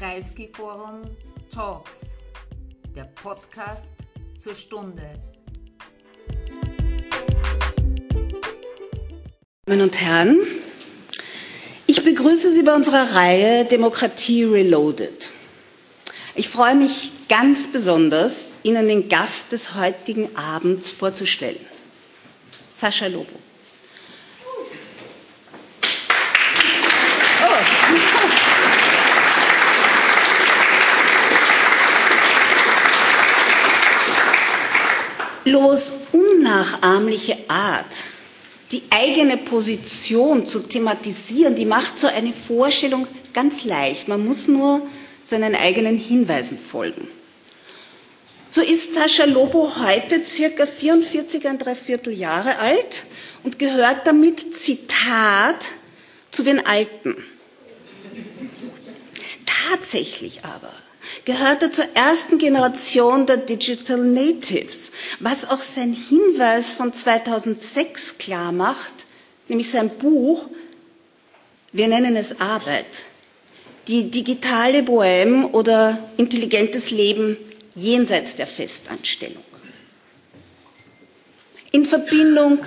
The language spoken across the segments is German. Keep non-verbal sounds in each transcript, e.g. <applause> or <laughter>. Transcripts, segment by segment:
Kreisky Forum Talks, der Podcast zur Stunde. Damen und Herren, ich begrüße Sie bei unserer Reihe Demokratie Reloaded. Ich freue mich ganz besonders, Ihnen den Gast des heutigen Abends vorzustellen. Sascha Lobo. Lobos unnachahmliche Art, die eigene Position zu thematisieren, die macht so eine Vorstellung ganz leicht. Man muss nur seinen eigenen Hinweisen folgen. So ist Sascha Lobo heute circa 44, ein Dreiviertel Jahre alt und gehört damit, Zitat, zu den Alten. Tatsächlich aber gehört er zur ersten Generation der Digital Natives, was auch sein Hinweis von 2006 klar macht, nämlich sein Buch, wir nennen es Arbeit, die digitale Bohème oder intelligentes Leben jenseits der Festanstellung. In Verbindung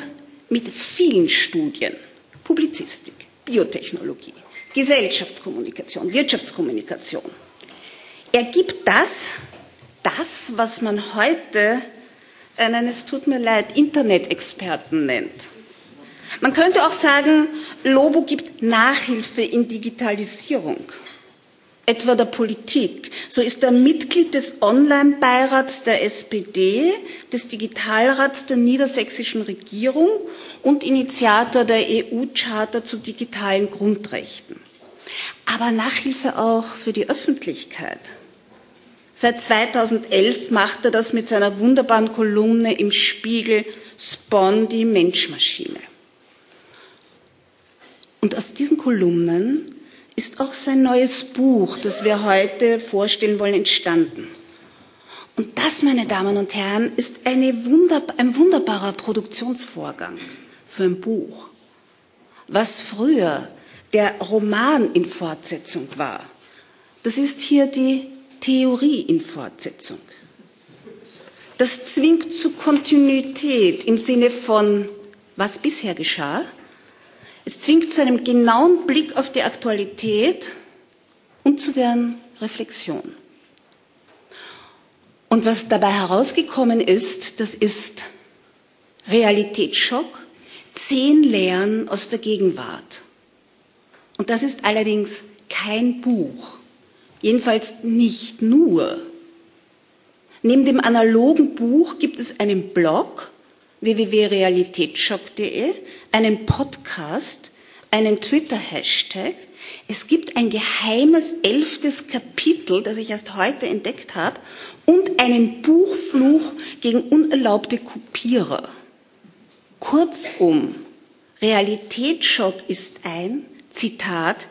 mit vielen Studien, Publizistik, Biotechnologie, Gesellschaftskommunikation, Wirtschaftskommunikation, ergibt das, das, was man heute einen, es tut mir leid, Internet-Experten nennt. Man könnte auch sagen, Lobo gibt Nachhilfe in Digitalisierung, etwa der Politik. So ist er Mitglied des Online-Beirats der SPD, des Digitalrats der niedersächsischen Regierung und Initiator der EU-Charta zu digitalen Grundrechten. Aber Nachhilfe auch für die Öffentlichkeit. Seit 2011 macht er das mit seiner wunderbaren Kolumne im Spiegel Spawn die Menschmaschine. Und aus diesen Kolumnen ist auch sein neues Buch, das wir heute vorstellen wollen, entstanden. Und das, meine Damen und Herren, ist wunderbar, ein wunderbarer Produktionsvorgang für ein Buch. Was früher der Roman in Fortsetzung war, das ist hier die Theorie in Fortsetzung. Das zwingt zu Kontinuität im Sinne von, was bisher geschah. Es zwingt zu einem genauen Blick auf die Aktualität und zu deren Reflexion. Und was dabei herausgekommen ist, das ist Realitätsschock, zehn Lehren aus der Gegenwart. Und das ist allerdings kein Buch, Jedenfalls nicht nur. Neben dem analogen Buch gibt es einen Blog www.realitätsschock.de, einen Podcast, einen Twitter-Hashtag. Es gibt ein geheimes elftes Kapitel, das ich erst heute entdeckt habe, und einen Buchfluch gegen unerlaubte Kopierer. Kurzum, Realitätsschock ist ein, Zitat,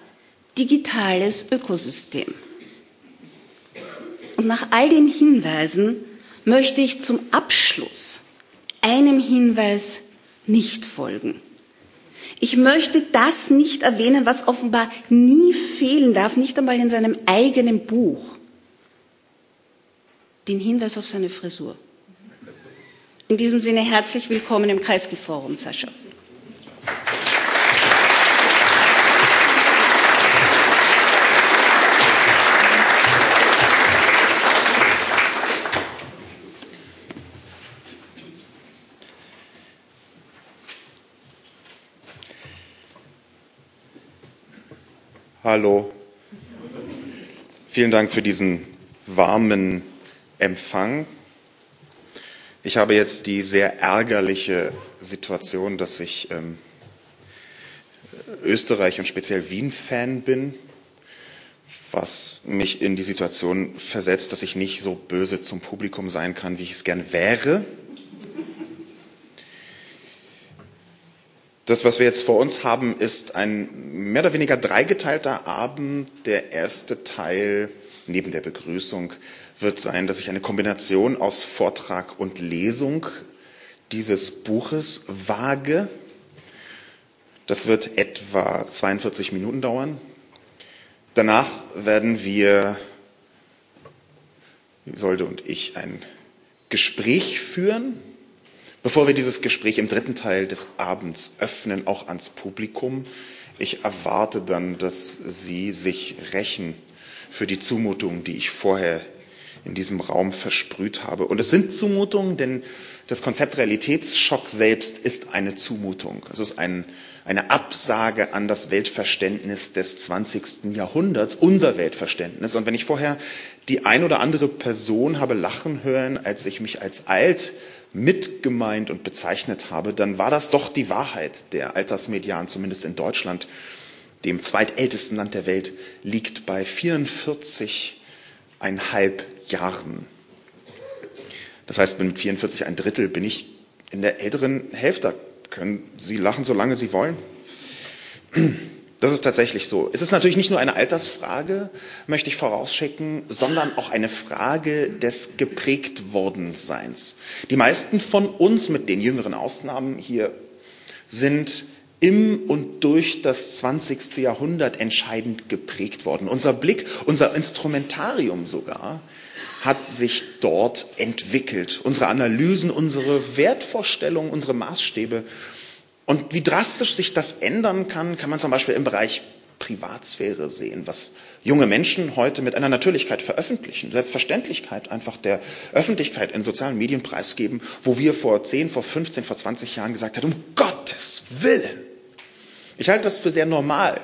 digitales Ökosystem. Und nach all den Hinweisen möchte ich zum Abschluss einem Hinweis nicht folgen. Ich möchte das nicht erwähnen, was offenbar nie fehlen darf, nicht einmal in seinem eigenen Buch. Den Hinweis auf seine Frisur. In diesem Sinne herzlich willkommen im Kreisgeforum, Sascha. Hallo. Vielen Dank für diesen warmen Empfang. Ich habe jetzt die sehr ärgerliche Situation, dass ich ähm, Österreich und speziell Wien-Fan bin, was mich in die Situation versetzt, dass ich nicht so böse zum Publikum sein kann, wie ich es gern wäre. Das, was wir jetzt vor uns haben, ist ein mehr oder weniger dreigeteilter Abend. Der erste Teil neben der Begrüßung wird sein, dass ich eine Kombination aus Vortrag und Lesung dieses Buches wage. Das wird etwa 42 Minuten dauern. Danach werden wir, Isolde und ich, ein Gespräch führen. Bevor wir dieses Gespräch im dritten Teil des Abends öffnen, auch ans Publikum, ich erwarte dann, dass Sie sich rächen für die Zumutungen, die ich vorher in diesem Raum versprüht habe. Und es sind Zumutungen, denn das Konzept Realitätsschock selbst ist eine Zumutung. Es ist ein, eine Absage an das Weltverständnis des 20. Jahrhunderts, unser Weltverständnis. Und wenn ich vorher die ein oder andere Person habe lachen hören, als ich mich als alt mitgemeint und bezeichnet habe, dann war das doch die Wahrheit. Der Altersmedian, zumindest in Deutschland, dem zweitältesten Land der Welt, liegt bei 44,5 Jahren. Das heißt, mit 44 ein Drittel bin ich in der älteren Hälfte. Können Sie lachen, solange Sie wollen. Das ist tatsächlich so. Es ist natürlich nicht nur eine Altersfrage, möchte ich vorausschicken, sondern auch eine Frage des geprägt Wordenseins. Die meisten von uns, mit den jüngeren Ausnahmen hier, sind im und durch das 20. Jahrhundert entscheidend geprägt worden. Unser Blick, unser Instrumentarium sogar, hat sich dort entwickelt. Unsere Analysen, unsere Wertvorstellungen, unsere Maßstäbe. Und wie drastisch sich das ändern kann, kann man zum Beispiel im Bereich Privatsphäre sehen, was junge Menschen heute mit einer Natürlichkeit veröffentlichen, Selbstverständlichkeit einfach der Öffentlichkeit in sozialen Medien preisgeben, wo wir vor 10, vor 15, vor 20 Jahren gesagt haben, um Gottes Willen. Ich halte das für sehr normal.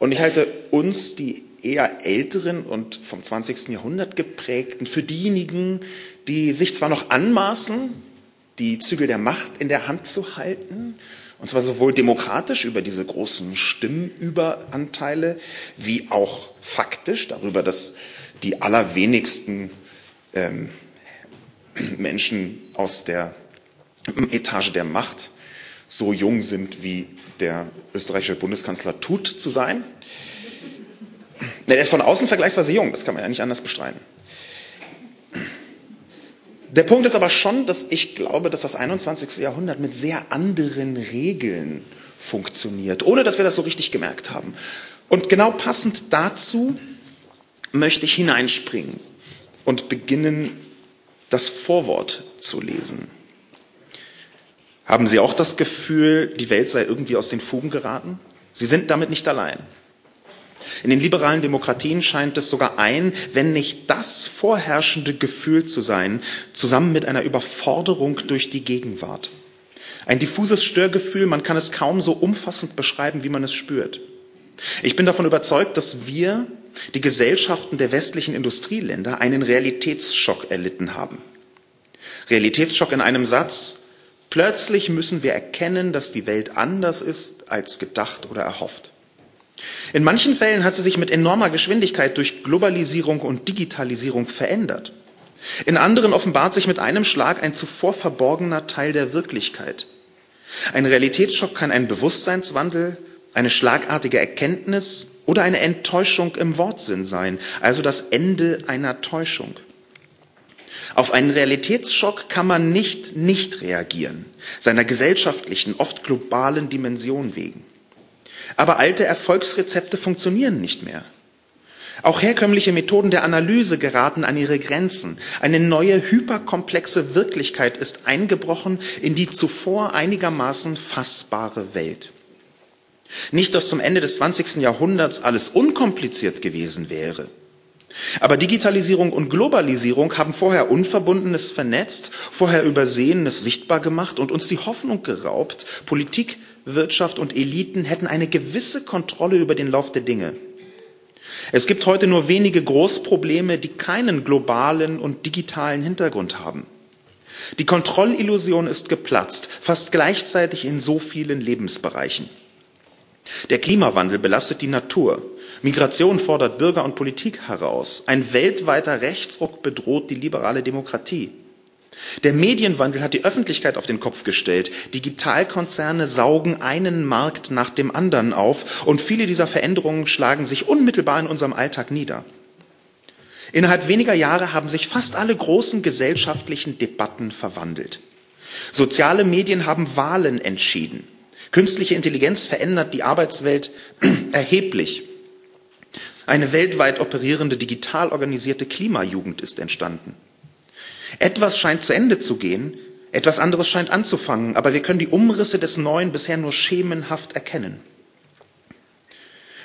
Und ich halte uns, die eher älteren und vom 20. Jahrhundert geprägten, für diejenigen, die sich zwar noch anmaßen, die Zügel der Macht in der Hand zu halten, und zwar sowohl demokratisch über diese großen Stimmüberanteile, wie auch faktisch darüber, dass die allerwenigsten ähm, <clears throat> Menschen aus der Etage der Macht so jung sind, wie der österreichische Bundeskanzler tut zu sein. <laughs> Der ist von außen vergleichsweise jung, das kann man ja nicht anders bestreiten. Der Punkt ist aber schon, dass ich glaube, dass das 21. Jahrhundert mit sehr anderen Regeln funktioniert, ohne dass wir das so richtig gemerkt haben. Und genau passend dazu möchte ich hineinspringen und beginnen, das Vorwort zu lesen. Haben Sie auch das Gefühl, die Welt sei irgendwie aus den Fugen geraten? Sie sind damit nicht allein. In den liberalen Demokratien scheint es sogar ein, wenn nicht das vorherrschende Gefühl zu sein, zusammen mit einer Überforderung durch die Gegenwart. Ein diffuses Störgefühl, man kann es kaum so umfassend beschreiben, wie man es spürt. Ich bin davon überzeugt, dass wir, die Gesellschaften der westlichen Industrieländer, einen Realitätsschock erlitten haben. Realitätsschock in einem Satz, plötzlich müssen wir erkennen, dass die Welt anders ist als gedacht oder erhofft. In manchen Fällen hat sie sich mit enormer Geschwindigkeit durch Globalisierung und Digitalisierung verändert. In anderen offenbart sich mit einem Schlag ein zuvor verborgener Teil der Wirklichkeit. Ein Realitätsschock kann ein Bewusstseinswandel, eine schlagartige Erkenntnis oder eine Enttäuschung im Wortsinn sein, also das Ende einer Täuschung. Auf einen Realitätsschock kann man nicht nicht reagieren, seiner gesellschaftlichen, oft globalen Dimension wegen. Aber alte Erfolgsrezepte funktionieren nicht mehr. Auch herkömmliche Methoden der Analyse geraten an ihre Grenzen. Eine neue hyperkomplexe Wirklichkeit ist eingebrochen in die zuvor einigermaßen fassbare Welt. Nicht, dass zum Ende des 20. Jahrhunderts alles unkompliziert gewesen wäre. Aber Digitalisierung und Globalisierung haben vorher Unverbundenes vernetzt, vorher Übersehenes sichtbar gemacht und uns die Hoffnung geraubt, Politik Wirtschaft und Eliten hätten eine gewisse Kontrolle über den Lauf der Dinge. Es gibt heute nur wenige Großprobleme, die keinen globalen und digitalen Hintergrund haben. Die Kontrollillusion ist geplatzt, fast gleichzeitig in so vielen Lebensbereichen. Der Klimawandel belastet die Natur. Migration fordert Bürger und Politik heraus. Ein weltweiter Rechtsruck bedroht die liberale Demokratie. Der Medienwandel hat die Öffentlichkeit auf den Kopf gestellt. Digitalkonzerne saugen einen Markt nach dem anderen auf und viele dieser Veränderungen schlagen sich unmittelbar in unserem Alltag nieder. Innerhalb weniger Jahre haben sich fast alle großen gesellschaftlichen Debatten verwandelt. Soziale Medien haben Wahlen entschieden. Künstliche Intelligenz verändert die Arbeitswelt <clears throat> erheblich. Eine weltweit operierende, digital organisierte Klimajugend ist entstanden. Etwas scheint zu Ende zu gehen, etwas anderes scheint anzufangen, aber wir können die Umrisse des Neuen bisher nur schemenhaft erkennen.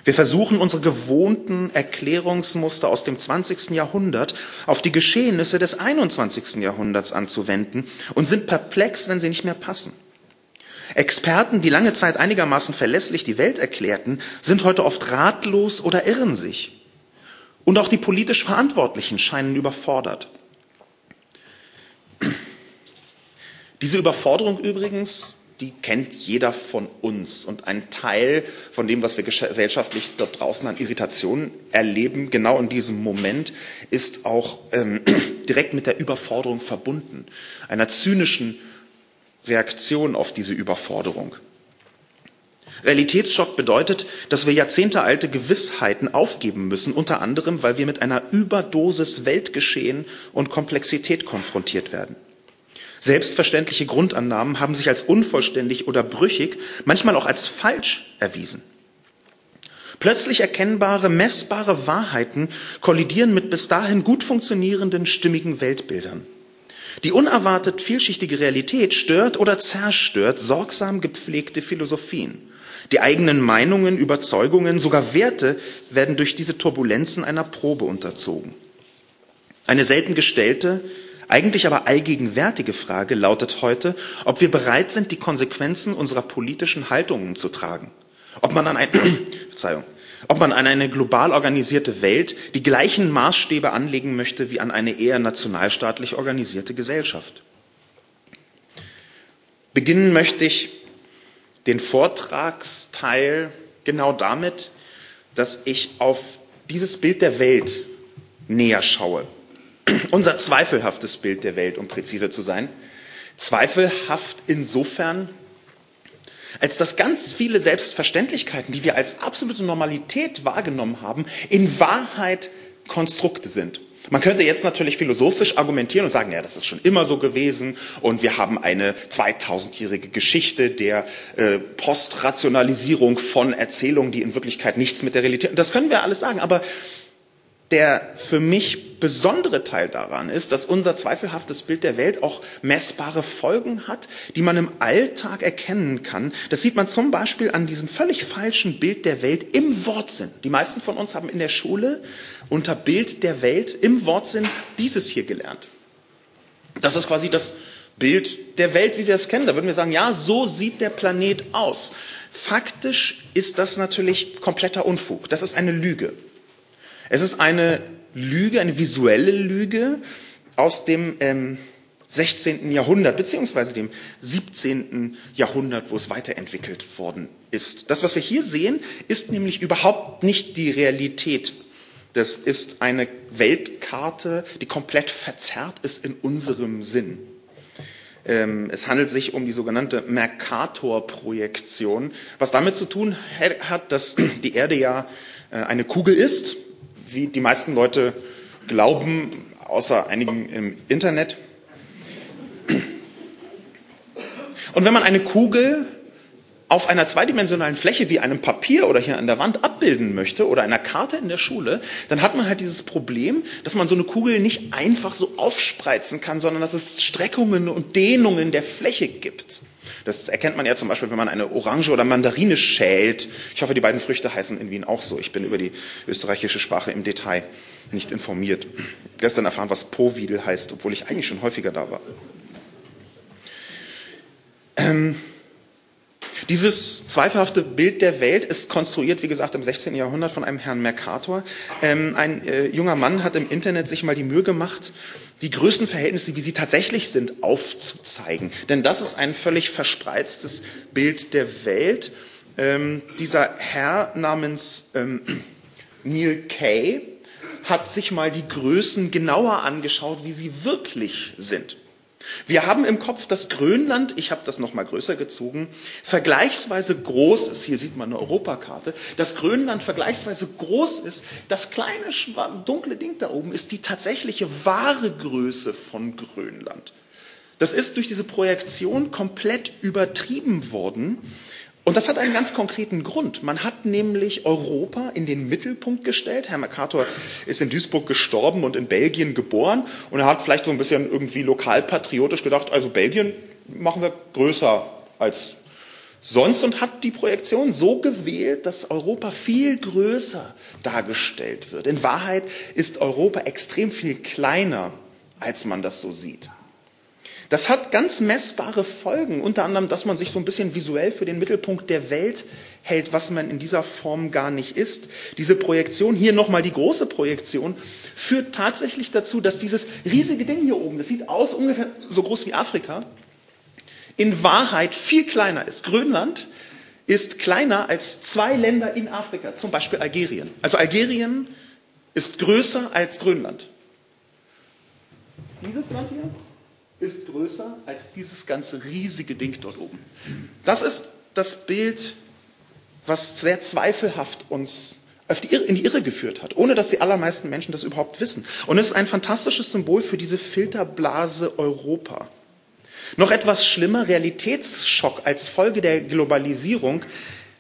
Wir versuchen unsere gewohnten Erklärungsmuster aus dem 20. Jahrhundert auf die Geschehnisse des 21. Jahrhunderts anzuwenden und sind perplex, wenn sie nicht mehr passen. Experten, die lange Zeit einigermaßen verlässlich die Welt erklärten, sind heute oft ratlos oder irren sich. Und auch die politisch Verantwortlichen scheinen überfordert. Diese Überforderung übrigens die kennt jeder von uns. Und ein Teil von dem, was wir gesellschaftlich dort draußen an Irritationen erleben, genau in diesem Moment, ist auch ähm, <clears throat> direkt mit der Überforderung verbunden, einer zynischen Reaktion auf diese Überforderung. Realitätsschock bedeutet, dass wir jahrzehntealte Gewissheiten aufgeben müssen, unter anderem, weil wir mit einer Überdosis Weltgeschehen und Komplexität konfrontiert werden. Selbstverständliche Grundannahmen haben sich als unvollständig oder brüchig, manchmal auch als falsch erwiesen. Plötzlich erkennbare, messbare Wahrheiten kollidieren mit bis dahin gut funktionierenden, stimmigen Weltbildern. Die unerwartet vielschichtige Realität stört oder zerstört sorgsam gepflegte Philosophien. Die eigenen Meinungen, Überzeugungen, sogar Werte werden durch diese Turbulenzen einer Probe unterzogen. Eine selten gestellte, eigentlich aber allgegenwärtige Frage lautet heute, ob wir bereit sind, die Konsequenzen unserer politischen Haltungen zu tragen. Ob man an, ein, <coughs> Verzeihung, ob man an eine global organisierte Welt die gleichen Maßstäbe anlegen möchte wie an eine eher nationalstaatlich organisierte Gesellschaft. Beginnen möchte ich den Vortragsteil genau damit, dass ich auf dieses Bild der Welt näher schaue unser zweifelhaftes Bild der Welt, um präzise zu sein. Zweifelhaft insofern, als dass ganz viele Selbstverständlichkeiten, die wir als absolute Normalität wahrgenommen haben, in Wahrheit Konstrukte sind. Man könnte jetzt natürlich philosophisch argumentieren und sagen, ja, das ist schon immer so gewesen und wir haben eine 2000-jährige Geschichte der äh, Postrationalisierung von Erzählungen, die in Wirklichkeit nichts mit der Realität. Das können wir alles sagen, aber der für mich besondere Teil daran ist, dass unser zweifelhaftes Bild der Welt auch messbare Folgen hat, die man im Alltag erkennen kann. Das sieht man zum Beispiel an diesem völlig falschen Bild der Welt im Wortsinn. Die meisten von uns haben in der Schule unter Bild der Welt im Wortsinn dieses hier gelernt. Das ist quasi das Bild der Welt, wie wir es kennen. Da würden wir sagen, ja, so sieht der Planet aus. Faktisch ist das natürlich kompletter Unfug. Das ist eine Lüge. Es ist eine Lüge, eine visuelle Lüge aus dem ähm, 16. Jahrhundert beziehungsweise dem 17. Jahrhundert, wo es weiterentwickelt worden ist. Das, was wir hier sehen, ist nämlich überhaupt nicht die Realität. Das ist eine Weltkarte, die komplett verzerrt ist in unserem Sinn. Ähm, es handelt sich um die sogenannte Mercator-Projektion, was damit zu tun hat, dass die Erde ja äh, eine Kugel ist wie die meisten Leute glauben, außer einigen im Internet. Und wenn man eine Kugel auf einer zweidimensionalen Fläche wie einem Papier oder hier an der Wand abbilden möchte oder einer Karte in der Schule, dann hat man halt dieses Problem, dass man so eine Kugel nicht einfach so aufspreizen kann, sondern dass es Streckungen und Dehnungen der Fläche gibt. Das erkennt man ja zum Beispiel, wenn man eine Orange oder Mandarine schält. Ich hoffe, die beiden Früchte heißen in Wien auch so. Ich bin über die österreichische Sprache im Detail nicht informiert. Gestern erfahren, was Povidel heißt, obwohl ich eigentlich schon häufiger da war. Ähm, dieses zweifelhafte Bild der Welt ist konstruiert, wie gesagt, im 16. Jahrhundert von einem Herrn Mercator. Ähm, ein äh, junger Mann hat im Internet sich mal die Mühe gemacht, die Größenverhältnisse, wie sie tatsächlich sind, aufzuzeigen. Denn das ist ein völlig verspreiztes Bild der Welt. Ähm, dieser Herr namens ähm, <clears throat> Neil Kay hat sich mal die Größen genauer angeschaut, wie sie wirklich sind. Wir haben im Kopf, dass Grönland, ich habe das noch mal größer gezogen, vergleichsweise groß ist. Hier sieht man eine Europakarte. Dass Grönland vergleichsweise groß ist. Das kleine dunkle Ding da oben ist die tatsächliche wahre Größe von Grönland. Das ist durch diese Projektion komplett übertrieben worden Und das hat einen ganz konkreten Grund. Man hat nämlich Europa in den Mittelpunkt gestellt. Herr Mercator ist in Duisburg gestorben und in Belgien geboren. Und er hat vielleicht so ein bisschen irgendwie lokalpatriotisch gedacht, also Belgien machen wir größer als sonst und hat die Projektion so gewählt, dass Europa viel größer dargestellt wird. In Wahrheit ist Europa extrem viel kleiner, als man das so sieht. Das hat ganz messbare Folgen, unter anderem, dass man sich so ein bisschen visuell für den Mittelpunkt der Welt hält, was man in dieser Form gar nicht ist. Diese Projektion, hier nochmal die große Projektion, führt tatsächlich dazu, dass dieses riesige Ding hier oben, das sieht aus ungefähr so groß wie Afrika, in Wahrheit viel kleiner ist. Grönland ist kleiner als zwei Länder in Afrika, zum Beispiel Algerien. Also Algerien ist größer als Grönland. Dieses Land hier ist größer als dieses ganze riesige Ding dort oben. Das ist das Bild, was sehr zweifelhaft uns die in die Irre geführt hat, ohne dass die allermeisten Menschen das überhaupt wissen. Und es ist ein fantastisches Symbol für diese Filterblase Europa. Noch etwas schlimmer, Realitätsschock als Folge der Globalisierung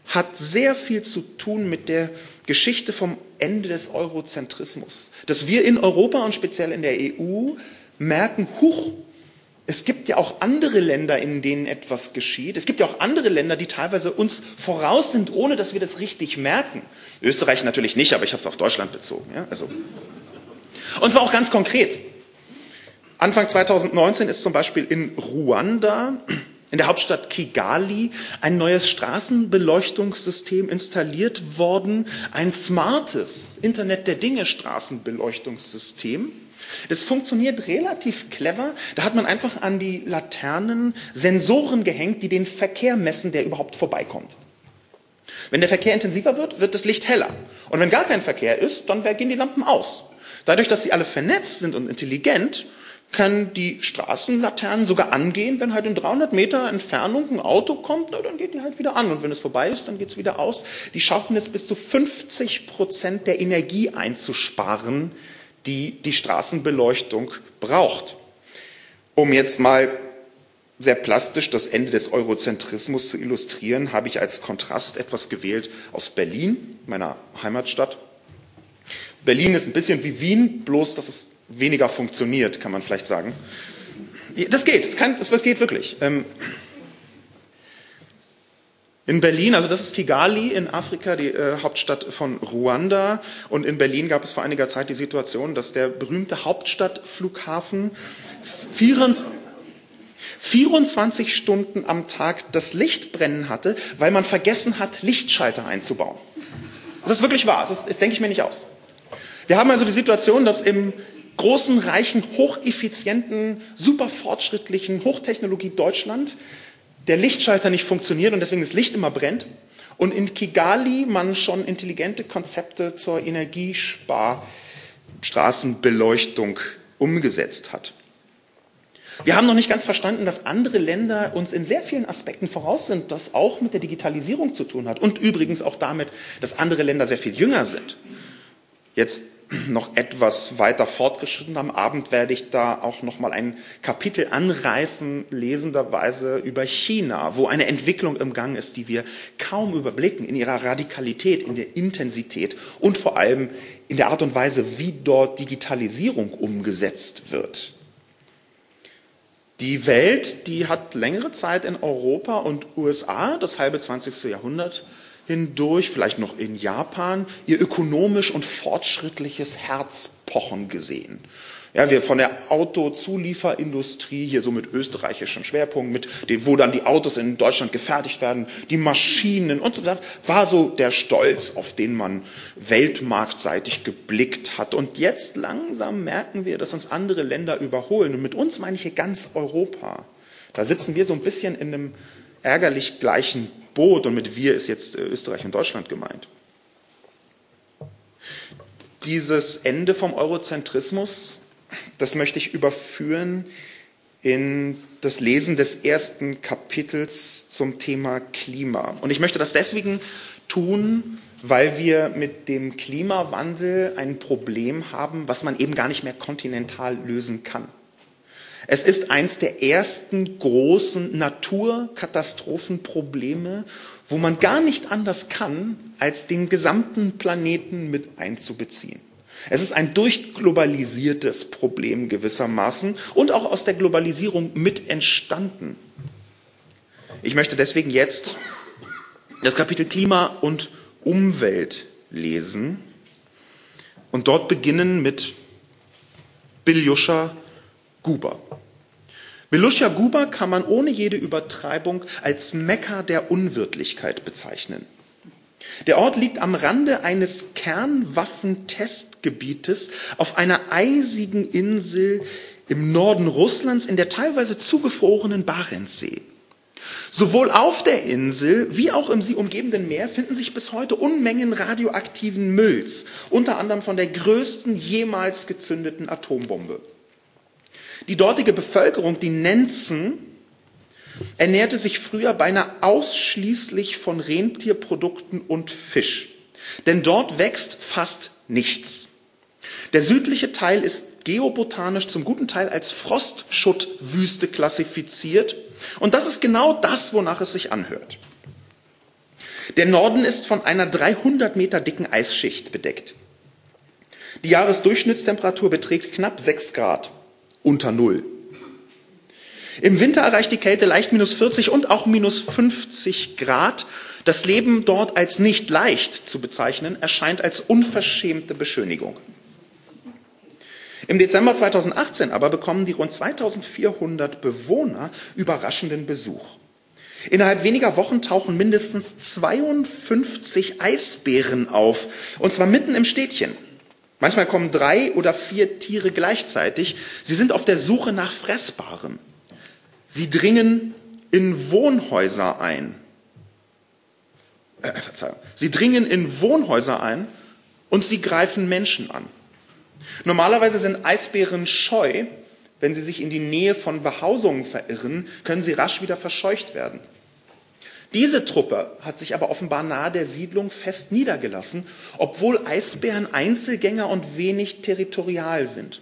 hat sehr viel zu tun mit der Geschichte vom Ende des Eurozentrismus. Dass wir in Europa und speziell in der EU merken, huch, es gibt ja auch andere Länder, in denen etwas geschieht. Es gibt ja auch andere Länder, die teilweise uns voraus sind, ohne dass wir das richtig merken. Österreich natürlich nicht, aber ich habe es auf Deutschland bezogen. Ja? Also. Und zwar auch ganz konkret. Anfang 2019 ist zum Beispiel in Ruanda, in der Hauptstadt Kigali, ein neues Straßenbeleuchtungssystem installiert worden, ein smartes Internet der Dinge Straßenbeleuchtungssystem. Das funktioniert relativ clever. Da hat man einfach an die Laternen Sensoren gehängt, die den Verkehr messen, der überhaupt vorbeikommt. Wenn der Verkehr intensiver wird, wird das Licht heller. Und wenn gar kein Verkehr ist, dann gehen die Lampen aus. Dadurch, dass sie alle vernetzt sind und intelligent, können die Straßenlaternen sogar angehen, wenn halt in 300 Meter Entfernung ein Auto kommt, na, dann geht die halt wieder an. Und wenn es vorbei ist, dann geht es wieder aus. Die schaffen es bis zu 50 Prozent der Energie einzusparen, die die Straßenbeleuchtung braucht. Um jetzt mal sehr plastisch das Ende des Eurozentrismus zu illustrieren, habe ich als Kontrast etwas gewählt aus Berlin, meiner Heimatstadt. Berlin ist ein bisschen wie Wien, bloß dass es weniger funktioniert, kann man vielleicht sagen. Das geht, das, kann, das geht wirklich. In Berlin, also das ist Kigali in Afrika, die äh, Hauptstadt von Ruanda. Und in Berlin gab es vor einiger Zeit die Situation, dass der berühmte Hauptstadtflughafen 24, 24 Stunden am Tag das Licht brennen hatte, weil man vergessen hat, Lichtschalter einzubauen. Das ist wirklich wahr, das, das denke ich mir nicht aus. Wir haben also die Situation, dass im großen, reichen, hocheffizienten, super fortschrittlichen Hochtechnologie Deutschland der Lichtschalter nicht funktioniert und deswegen das Licht immer brennt. Und in Kigali man schon intelligente Konzepte zur Energiesparstraßenbeleuchtung umgesetzt hat. Wir haben noch nicht ganz verstanden, dass andere Länder uns in sehr vielen Aspekten voraus sind, das auch mit der Digitalisierung zu tun hat und übrigens auch damit, dass andere Länder sehr viel jünger sind. Jetzt <clears throat> noch etwas weiter fortgeschritten. Am Abend werde ich da auch noch mal ein Kapitel anreißen, lesenderweise über China, wo eine Entwicklung im Gang ist, die wir kaum überblicken in ihrer Radikalität, in der Intensität und vor allem in der Art und Weise, wie dort Digitalisierung umgesetzt wird. Die Welt, die hat längere Zeit in Europa und USA, das halbe 20. Jahrhundert, hindurch, vielleicht noch in Japan, ihr ökonomisch und fortschrittliches Herz pochen gesehen. Ja, wir von der Autozulieferindustrie, hier so mit österreichischem Schwerpunkt, mit dem, wo dann die Autos in Deutschland gefertigt werden, die Maschinen und so weiter, war so der Stolz, auf den man weltmarktseitig geblickt hat. Und jetzt langsam merken wir, dass uns andere Länder überholen. Und mit uns meine ich hier ganz Europa. Da sitzen wir so ein bisschen in einem ärgerlich gleichen Boot und mit wir ist jetzt äh, Österreich und Deutschland gemeint. Dieses Ende vom Eurozentrismus, das möchte ich überführen in das Lesen des ersten Kapitels zum Thema Klima. Und ich möchte das deswegen tun, weil wir mit dem Klimawandel ein Problem haben, was man eben gar nicht mehr kontinental lösen kann. Es ist eins der ersten großen Naturkatastrophenprobleme, wo man gar nicht anders kann, als den gesamten Planeten mit einzubeziehen. Es ist ein durchglobalisiertes Problem gewissermaßen und auch aus der Globalisierung mit entstanden. Ich möchte deswegen jetzt das Kapitel Klima und Umwelt lesen und dort beginnen mit Biljuscha Guber. Beluscha Guba kann man ohne jede Übertreibung als Mekka der Unwirtlichkeit bezeichnen. Der Ort liegt am Rande eines Kernwaffentestgebietes auf einer eisigen Insel im Norden Russlands in der teilweise zugefrorenen Barentssee. Sowohl auf der Insel wie auch im sie umgebenden Meer finden sich bis heute Unmengen radioaktiven Mülls, unter anderem von der größten jemals gezündeten Atombombe. Die dortige Bevölkerung, die Nenzen, ernährte sich früher beinahe ausschließlich von Rentierprodukten und Fisch. Denn dort wächst fast nichts. Der südliche Teil ist geobotanisch zum guten Teil als Frostschuttwüste klassifiziert. Und das ist genau das, wonach es sich anhört. Der Norden ist von einer 300 Meter dicken Eisschicht bedeckt. Die Jahresdurchschnittstemperatur beträgt knapp 6 Grad unter Null. Im Winter erreicht die Kälte leicht minus 40 und auch minus 50 Grad. Das Leben dort als nicht leicht zu bezeichnen, erscheint als unverschämte Beschönigung. Im Dezember 2018 aber bekommen die rund 2400 Bewohner überraschenden Besuch. Innerhalb weniger Wochen tauchen mindestens 52 Eisbären auf, und zwar mitten im Städtchen. Manchmal kommen drei oder vier Tiere gleichzeitig. Sie sind auf der Suche nach Fressbarem. Sie dringen in Wohnhäuser ein. Äh, Verzeihung. Sie dringen in Wohnhäuser ein und sie greifen Menschen an. Normalerweise sind Eisbären scheu. Wenn sie sich in die Nähe von Behausungen verirren, können sie rasch wieder verscheucht werden. Diese Truppe hat sich aber offenbar nahe der Siedlung fest niedergelassen, obwohl Eisbären Einzelgänger und wenig territorial sind.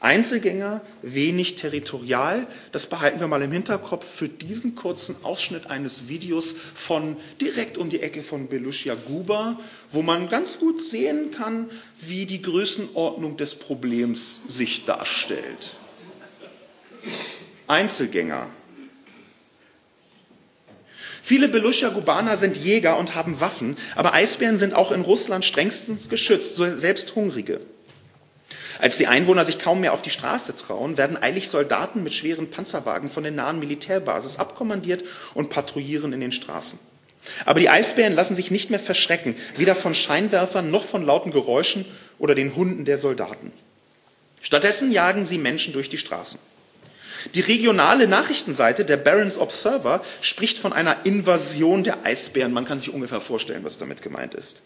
Einzelgänger, wenig territorial, das behalten wir mal im Hinterkopf für diesen kurzen Ausschnitt eines Videos von direkt um die Ecke von Belushia Guba, wo man ganz gut sehen kann, wie die Größenordnung des Problems sich darstellt. Einzelgänger, Viele Beluscher Gubaner sind Jäger und haben Waffen, aber Eisbären sind auch in Russland strengstens geschützt, selbst Hungrige. Als die Einwohner sich kaum mehr auf die Straße trauen, werden eilig Soldaten mit schweren Panzerwagen von der nahen Militärbasis abkommandiert und patrouillieren in den Straßen. Aber die Eisbären lassen sich nicht mehr verschrecken, weder von Scheinwerfern noch von lauten Geräuschen oder den Hunden der Soldaten. Stattdessen jagen sie Menschen durch die Straßen. Die regionale Nachrichtenseite der Barons Observer spricht von einer Invasion der Eisbären. Man kann sich ungefähr vorstellen, was damit gemeint ist.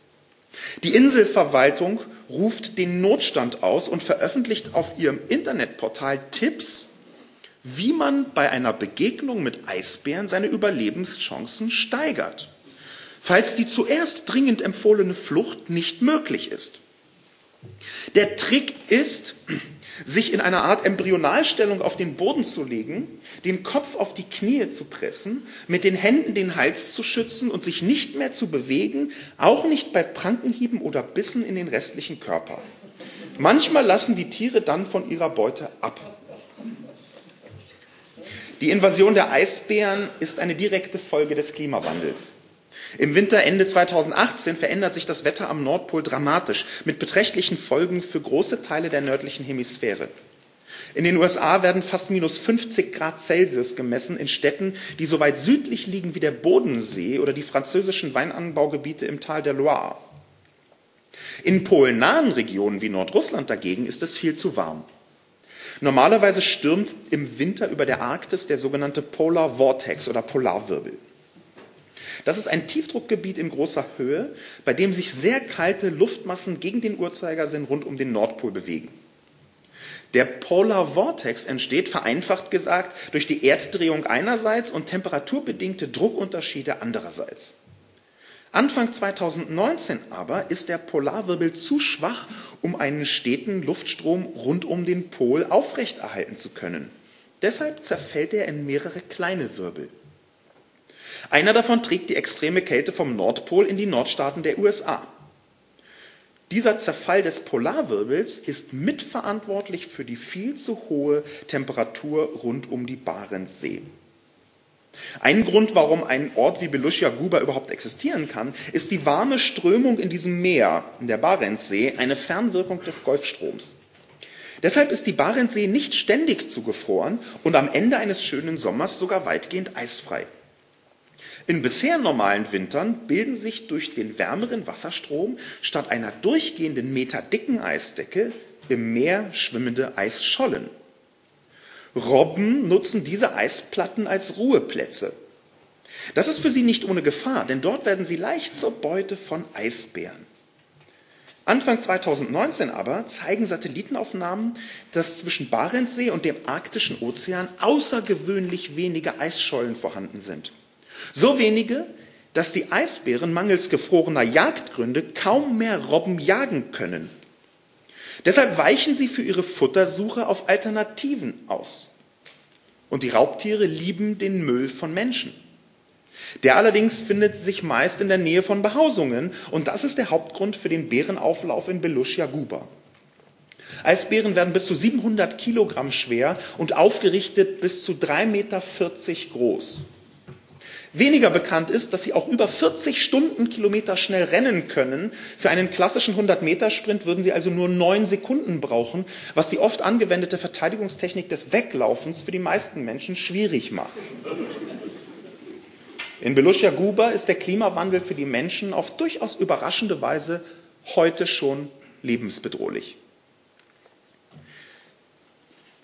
Die Inselverwaltung ruft den Notstand aus und veröffentlicht auf ihrem Internetportal Tipps, wie man bei einer Begegnung mit Eisbären seine Überlebenschancen steigert, falls die zuerst dringend empfohlene Flucht nicht möglich ist. Der Trick ist, sich in einer Art Embryonalstellung auf den Boden zu legen, den Kopf auf die Knie zu pressen, mit den Händen den Hals zu schützen und sich nicht mehr zu bewegen, auch nicht bei Prankenhieben oder Bissen in den restlichen Körper. Manchmal lassen die Tiere dann von ihrer Beute ab. Die Invasion der Eisbären ist eine direkte Folge des Klimawandels. Im Winter Ende 2018 verändert sich das Wetter am Nordpol dramatisch mit beträchtlichen Folgen für große Teile der nördlichen Hemisphäre. In den USA werden fast minus 50 Grad Celsius gemessen in Städten, die so weit südlich liegen wie der Bodensee oder die französischen Weinanbaugebiete im Tal der Loire. In polennahen Regionen wie Nordrussland dagegen ist es viel zu warm. Normalerweise stürmt im Winter über der Arktis der sogenannte Polar Vortex oder Polarwirbel. Das ist ein Tiefdruckgebiet in großer Höhe, bei dem sich sehr kalte Luftmassen gegen den Uhrzeigersinn rund um den Nordpol bewegen. Der Polar Vortex entsteht, vereinfacht gesagt, durch die Erddrehung einerseits und temperaturbedingte Druckunterschiede andererseits. Anfang 2019 aber ist der Polarwirbel zu schwach, um einen steten Luftstrom rund um den Pol aufrechterhalten zu können. Deshalb zerfällt er in mehrere kleine Wirbel. Einer davon trägt die extreme Kälte vom Nordpol in die Nordstaaten der USA. Dieser Zerfall des Polarwirbels ist mitverantwortlich für die viel zu hohe Temperatur rund um die Barentssee. Ein Grund, warum ein Ort wie Belushia Guba überhaupt existieren kann, ist die warme Strömung in diesem Meer, in der Barentssee, eine Fernwirkung des Golfstroms. Deshalb ist die Barentssee nicht ständig zugefroren und am Ende eines schönen Sommers sogar weitgehend eisfrei. In bisher normalen Wintern bilden sich durch den wärmeren Wasserstrom statt einer durchgehenden meterdicken Eisdecke im Meer schwimmende Eisschollen. Robben nutzen diese Eisplatten als Ruheplätze. Das ist für sie nicht ohne Gefahr, denn dort werden sie leicht zur Beute von Eisbären. Anfang 2019 aber zeigen Satellitenaufnahmen, dass zwischen Barentssee und dem arktischen Ozean außergewöhnlich wenige Eisschollen vorhanden sind. So wenige, dass die Eisbären mangels gefrorener Jagdgründe kaum mehr Robben jagen können. Deshalb weichen sie für ihre Futtersuche auf Alternativen aus. Und die Raubtiere lieben den Müll von Menschen. Der allerdings findet sich meist in der Nähe von Behausungen und das ist der Hauptgrund für den Bärenauflauf in Belushia Guba. Eisbären werden bis zu 700 Kilogramm schwer und aufgerichtet bis zu 3,40 Meter groß. Weniger bekannt ist, dass sie auch über 40 Stundenkilometer schnell rennen können. Für einen klassischen 100-Meter-Sprint würden sie also nur neun Sekunden brauchen, was die oft angewendete Verteidigungstechnik des Weglaufens für die meisten Menschen schwierig macht. In Belushia Guba ist der Klimawandel für die Menschen auf durchaus überraschende Weise heute schon lebensbedrohlich.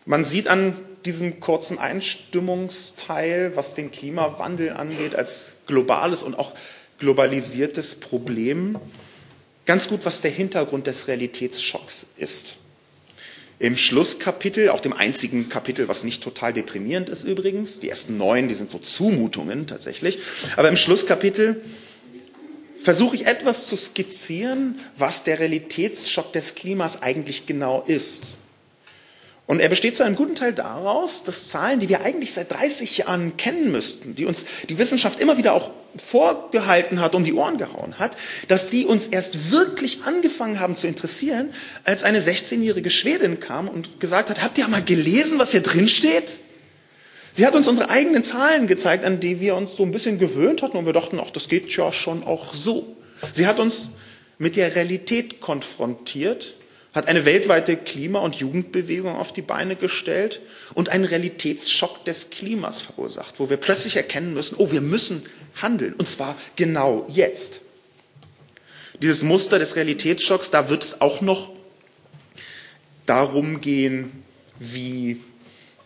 Man sieht an diesem kurzen Einstimmungsteil, was den Klimawandel angeht, als globales und auch globalisiertes Problem, ganz gut, was der Hintergrund des Realitätsschocks ist. Im Schlusskapitel, auch dem einzigen Kapitel, was nicht total deprimierend ist übrigens, die ersten neun, die sind so Zumutungen tatsächlich, aber im Schlusskapitel versuche ich etwas zu skizzieren, was der Realitätsschock des Klimas eigentlich genau ist. Und er besteht zu einem guten Teil daraus, dass Zahlen, die wir eigentlich seit 30 Jahren kennen müssten, die uns die Wissenschaft immer wieder auch vorgehalten hat, um die Ohren gehauen hat, dass die uns erst wirklich angefangen haben zu interessieren, als eine 16-jährige Schwedin kam und gesagt hat, habt ihr mal gelesen, was hier drin steht? Sie hat uns unsere eigenen Zahlen gezeigt, an die wir uns so ein bisschen gewöhnt hatten und wir dachten, ach, das geht ja schon auch so. Sie hat uns mit der Realität konfrontiert hat eine weltweite Klima- und Jugendbewegung auf die Beine gestellt und einen Realitätsschock des Klimas verursacht, wo wir plötzlich erkennen müssen, oh, wir müssen handeln, und zwar genau jetzt. Dieses Muster des Realitätsschocks, da wird es auch noch darum gehen, wie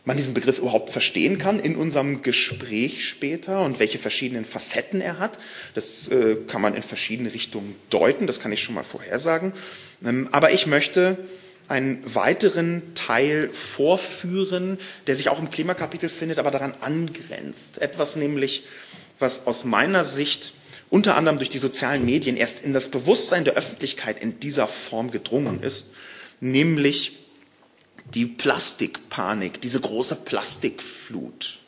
man diesen Begriff überhaupt verstehen kann in unserem Gespräch später und welche verschiedenen Facetten er hat. Das äh, kann man in verschiedene Richtungen deuten, das kann ich schon mal vorhersagen. Ähm, aber ich möchte einen weiteren Teil vorführen, der sich auch im Klimakapitel findet, aber daran angrenzt. Etwas nämlich, was aus meiner Sicht unter anderem durch die sozialen Medien erst in das Bewusstsein der Öffentlichkeit in dieser Form gedrungen ist, nämlich die Plastikpanik, diese große Plastikflut.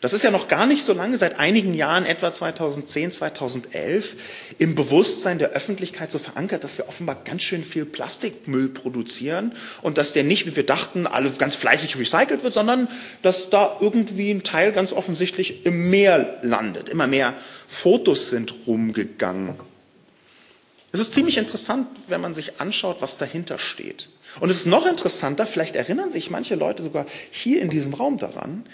Das ist ja noch gar nicht so lange, seit einigen Jahren, etwa 2010, 2011, im Bewusstsein der Öffentlichkeit so verankert, dass wir offenbar ganz schön viel Plastikmüll produzieren und dass der nicht, wie wir dachten, alle ganz fleißig recycelt wird, sondern dass da irgendwie ein Teil ganz offensichtlich im Meer landet. Immer mehr Fotos sind rumgegangen. Es ist ziemlich interessant, wenn man sich anschaut, was dahinter steht. Und es ist noch interessanter, vielleicht erinnern sich manche Leute sogar hier in diesem Raum daran,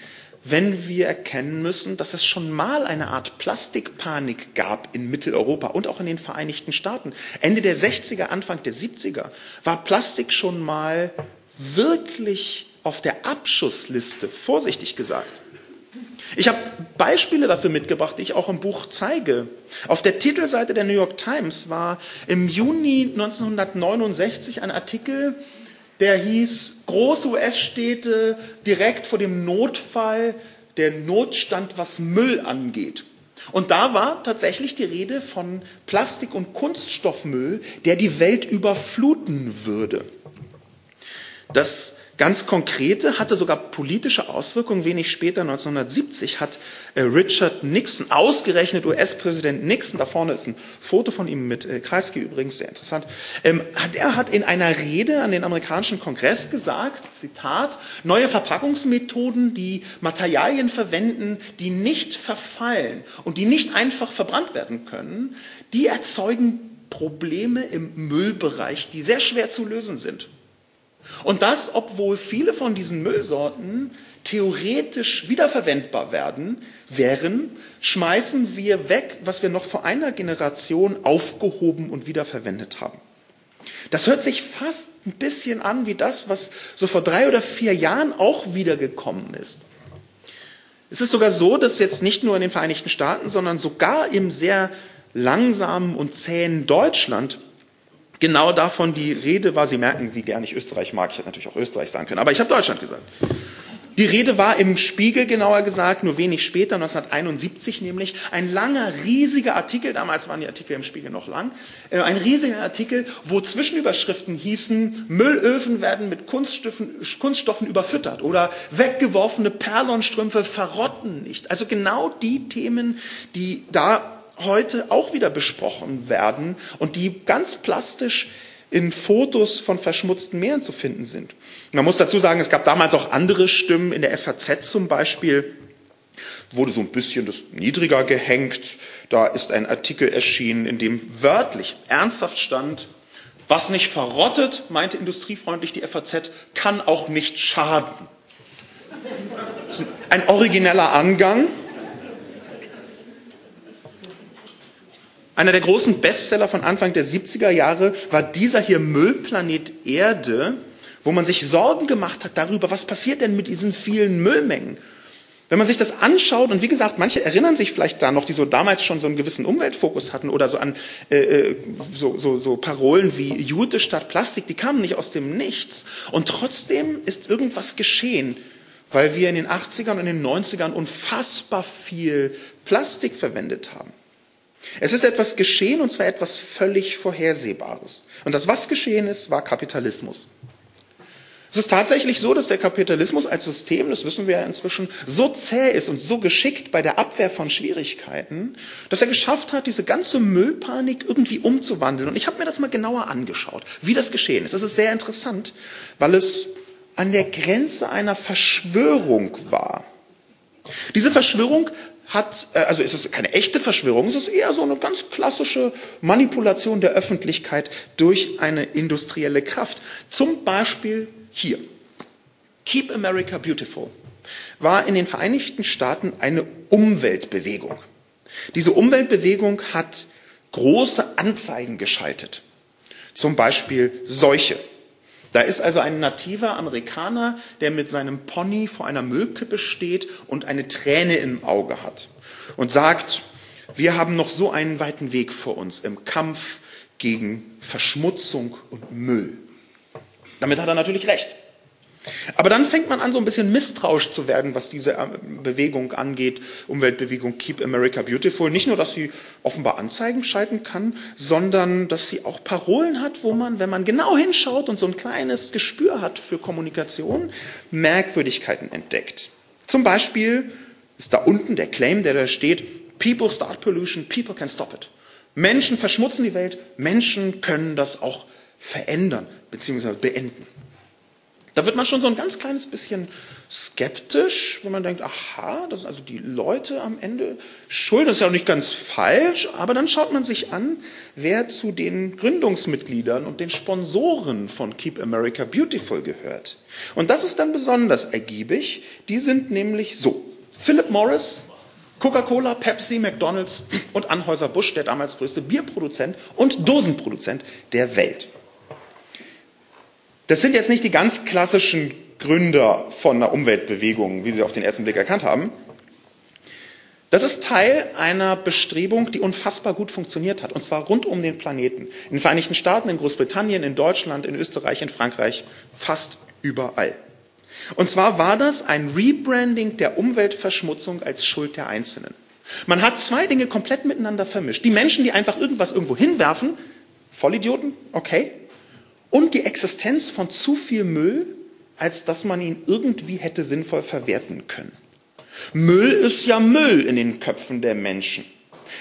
wenn wir erkennen müssen, dass es schon mal eine Art Plastikpanik gab in Mitteleuropa und auch in den Vereinigten Staaten. Ende der 60er, Anfang der 70er war Plastik schon mal wirklich auf der Abschussliste, vorsichtig gesagt. Ich habe Beispiele dafür mitgebracht, die ich auch im Buch zeige. Auf der Titelseite der New York Times war im Juni 1969 ein Artikel, der hieß Große US-Städte direkt vor dem Notfall, der Notstand, was Müll angeht. Und da war tatsächlich die Rede von Plastik- und Kunststoffmüll, der die Welt überfluten würde. Das Ganz konkrete, hatte sogar politische Auswirkungen. Wenig später, 1970, hat äh, Richard Nixon, ausgerechnet US-Präsident Nixon, da vorne ist ein Foto von ihm mit äh, Kreisky übrigens, sehr interessant, ähm, der hat in einer Rede an den amerikanischen Kongress gesagt, Zitat, neue Verpackungsmethoden, die Materialien verwenden, die nicht verfallen und die nicht einfach verbrannt werden können, die erzeugen Probleme im Müllbereich, die sehr schwer zu lösen sind. Und das, obwohl viele von diesen Müllsorten theoretisch wiederverwendbar werden, wären, schmeißen wir weg, was wir noch vor einer Generation aufgehoben und wiederverwendet haben. Das hört sich fast ein bisschen an wie das, was so vor drei oder vier Jahren auch wiedergekommen ist. Es ist sogar so, dass jetzt nicht nur in den Vereinigten Staaten, sondern sogar im sehr langsamen und zähen Deutschland genau davon die Rede war. Sie merken, wie gern ich Österreich mag. Ich hätte natürlich auch Österreich sagen können, aber ich habe Deutschland gesagt. Die Rede war im Spiegel, genauer gesagt, nur wenig später, 1971 nämlich, ein langer, riesiger Artikel, damals waren die Artikel im Spiegel noch lang, äh, ein riesiger Artikel, wo Zwischenüberschriften hießen, Müllöfen werden mit Kunststoffen, Kunststoffen überfüttert oder weggeworfene Perlonstrümpfe verrotten nicht. Also genau die Themen, die da heute auch wieder besprochen werden und die ganz plastisch in Fotos von verschmutzten Meeren zu finden sind. Man muss dazu sagen, es gab damals auch andere Stimmen, in der FAZ zum Beispiel, wurde so ein bisschen das niedriger gehängt. Da ist ein Artikel erschienen, in dem wörtlich ernsthaft stand, was nicht verrottet, meinte industriefreundlich die FAZ, kann auch nicht schaden. Ein origineller Angang. Einer der großen Bestseller von Anfang der 70er Jahre war dieser hier Müllplanet Erde, wo man sich Sorgen gemacht hat darüber, was passiert denn mit diesen vielen Müllmengen. Wenn man sich das anschaut, und wie gesagt, manche erinnern sich vielleicht da noch, die so damals schon so einen gewissen Umweltfokus hatten oder so an äh, äh so, so, so Parolen wie Jute statt Plastik, die kamen nicht aus dem Nichts. Und trotzdem ist irgendwas geschehen, weil wir in den 80ern und den 90ern unfassbar viel Plastik verwendet haben. Es ist etwas geschehen und zwar etwas völlig Vorhersehbares. Und das, was geschehen ist, war Kapitalismus. Es ist tatsächlich so, dass der Kapitalismus als System, das wissen wir ja inzwischen, so zäh ist und so geschickt bei der Abwehr von Schwierigkeiten, dass er geschafft hat, diese ganze Müllpanik irgendwie umzuwandeln. Und ich habe mir das mal genauer angeschaut, wie das geschehen ist. Das ist sehr interessant, weil es an der Grenze einer Verschwörung war. Diese Verschwörung hat, äh, also es ist keine echte Verschwörung, es ist eher so eine ganz klassische Manipulation der Öffentlichkeit durch eine industrielle Kraft. Zum Beispiel hier. Keep America Beautiful war in den Vereinigten Staaten eine Umweltbewegung. Diese Umweltbewegung hat große Anzeigen geschaltet. Zum Beispiel Seuche. Da ist also ein nativer Amerikaner, der mit seinem Pony vor einer Müllkippe steht und eine Träne im Auge hat und sagt, wir haben noch so einen weiten Weg vor uns im Kampf gegen Verschmutzung und Müll. Damit hat er natürlich recht. Aber dann fängt man an, so ein bisschen misstrauisch zu werden, was diese äh, Bewegung angeht, Umweltbewegung Keep America Beautiful. Nicht nur, dass sie offenbar Anzeigen schalten kann, sondern dass sie auch Parolen hat, wo man, wenn man genau hinschaut und so ein kleines Gespür hat für Kommunikation, Merkwürdigkeiten entdeckt. Zum Beispiel ist da unten der Claim, der da steht, People start pollution, people can stop it. Menschen verschmutzen die Welt, Menschen können das auch verändern bzw. beenden. Da wird man schon so ein ganz kleines bisschen skeptisch, wenn man denkt, aha, das sind also die Leute am Ende schuld. Das ist ja auch nicht ganz falsch, aber dann schaut man sich an, wer zu den Gründungsmitgliedern und den Sponsoren von Keep America Beautiful gehört. Und das ist dann besonders ergiebig. Die sind nämlich so. Philip Morris, Coca-Cola, Pepsi, McDonald's und Anheuser-Busch, der damals größte Bierproduzent und Dosenproduzent der Welt. Das sind jetzt nicht die ganz klassischen Gründer von einer Umweltbewegung, wie Sie auf den ersten Blick erkannt haben. Das ist Teil einer Bestrebung, die unfassbar gut funktioniert hat, und zwar rund um den Planeten. In den Vereinigten Staaten, in Großbritannien, in Deutschland, in Österreich, in Frankreich, fast überall. Und zwar war das ein Rebranding der Umweltverschmutzung als Schuld der Einzelnen. Man hat zwei Dinge komplett miteinander vermischt. Die Menschen, die einfach irgendwas irgendwo hinwerfen, Vollidioten, okay, und die Existenz von zu viel Müll, als dass man ihn irgendwie hätte sinnvoll verwerten können. Müll ist ja Müll in den Köpfen der Menschen.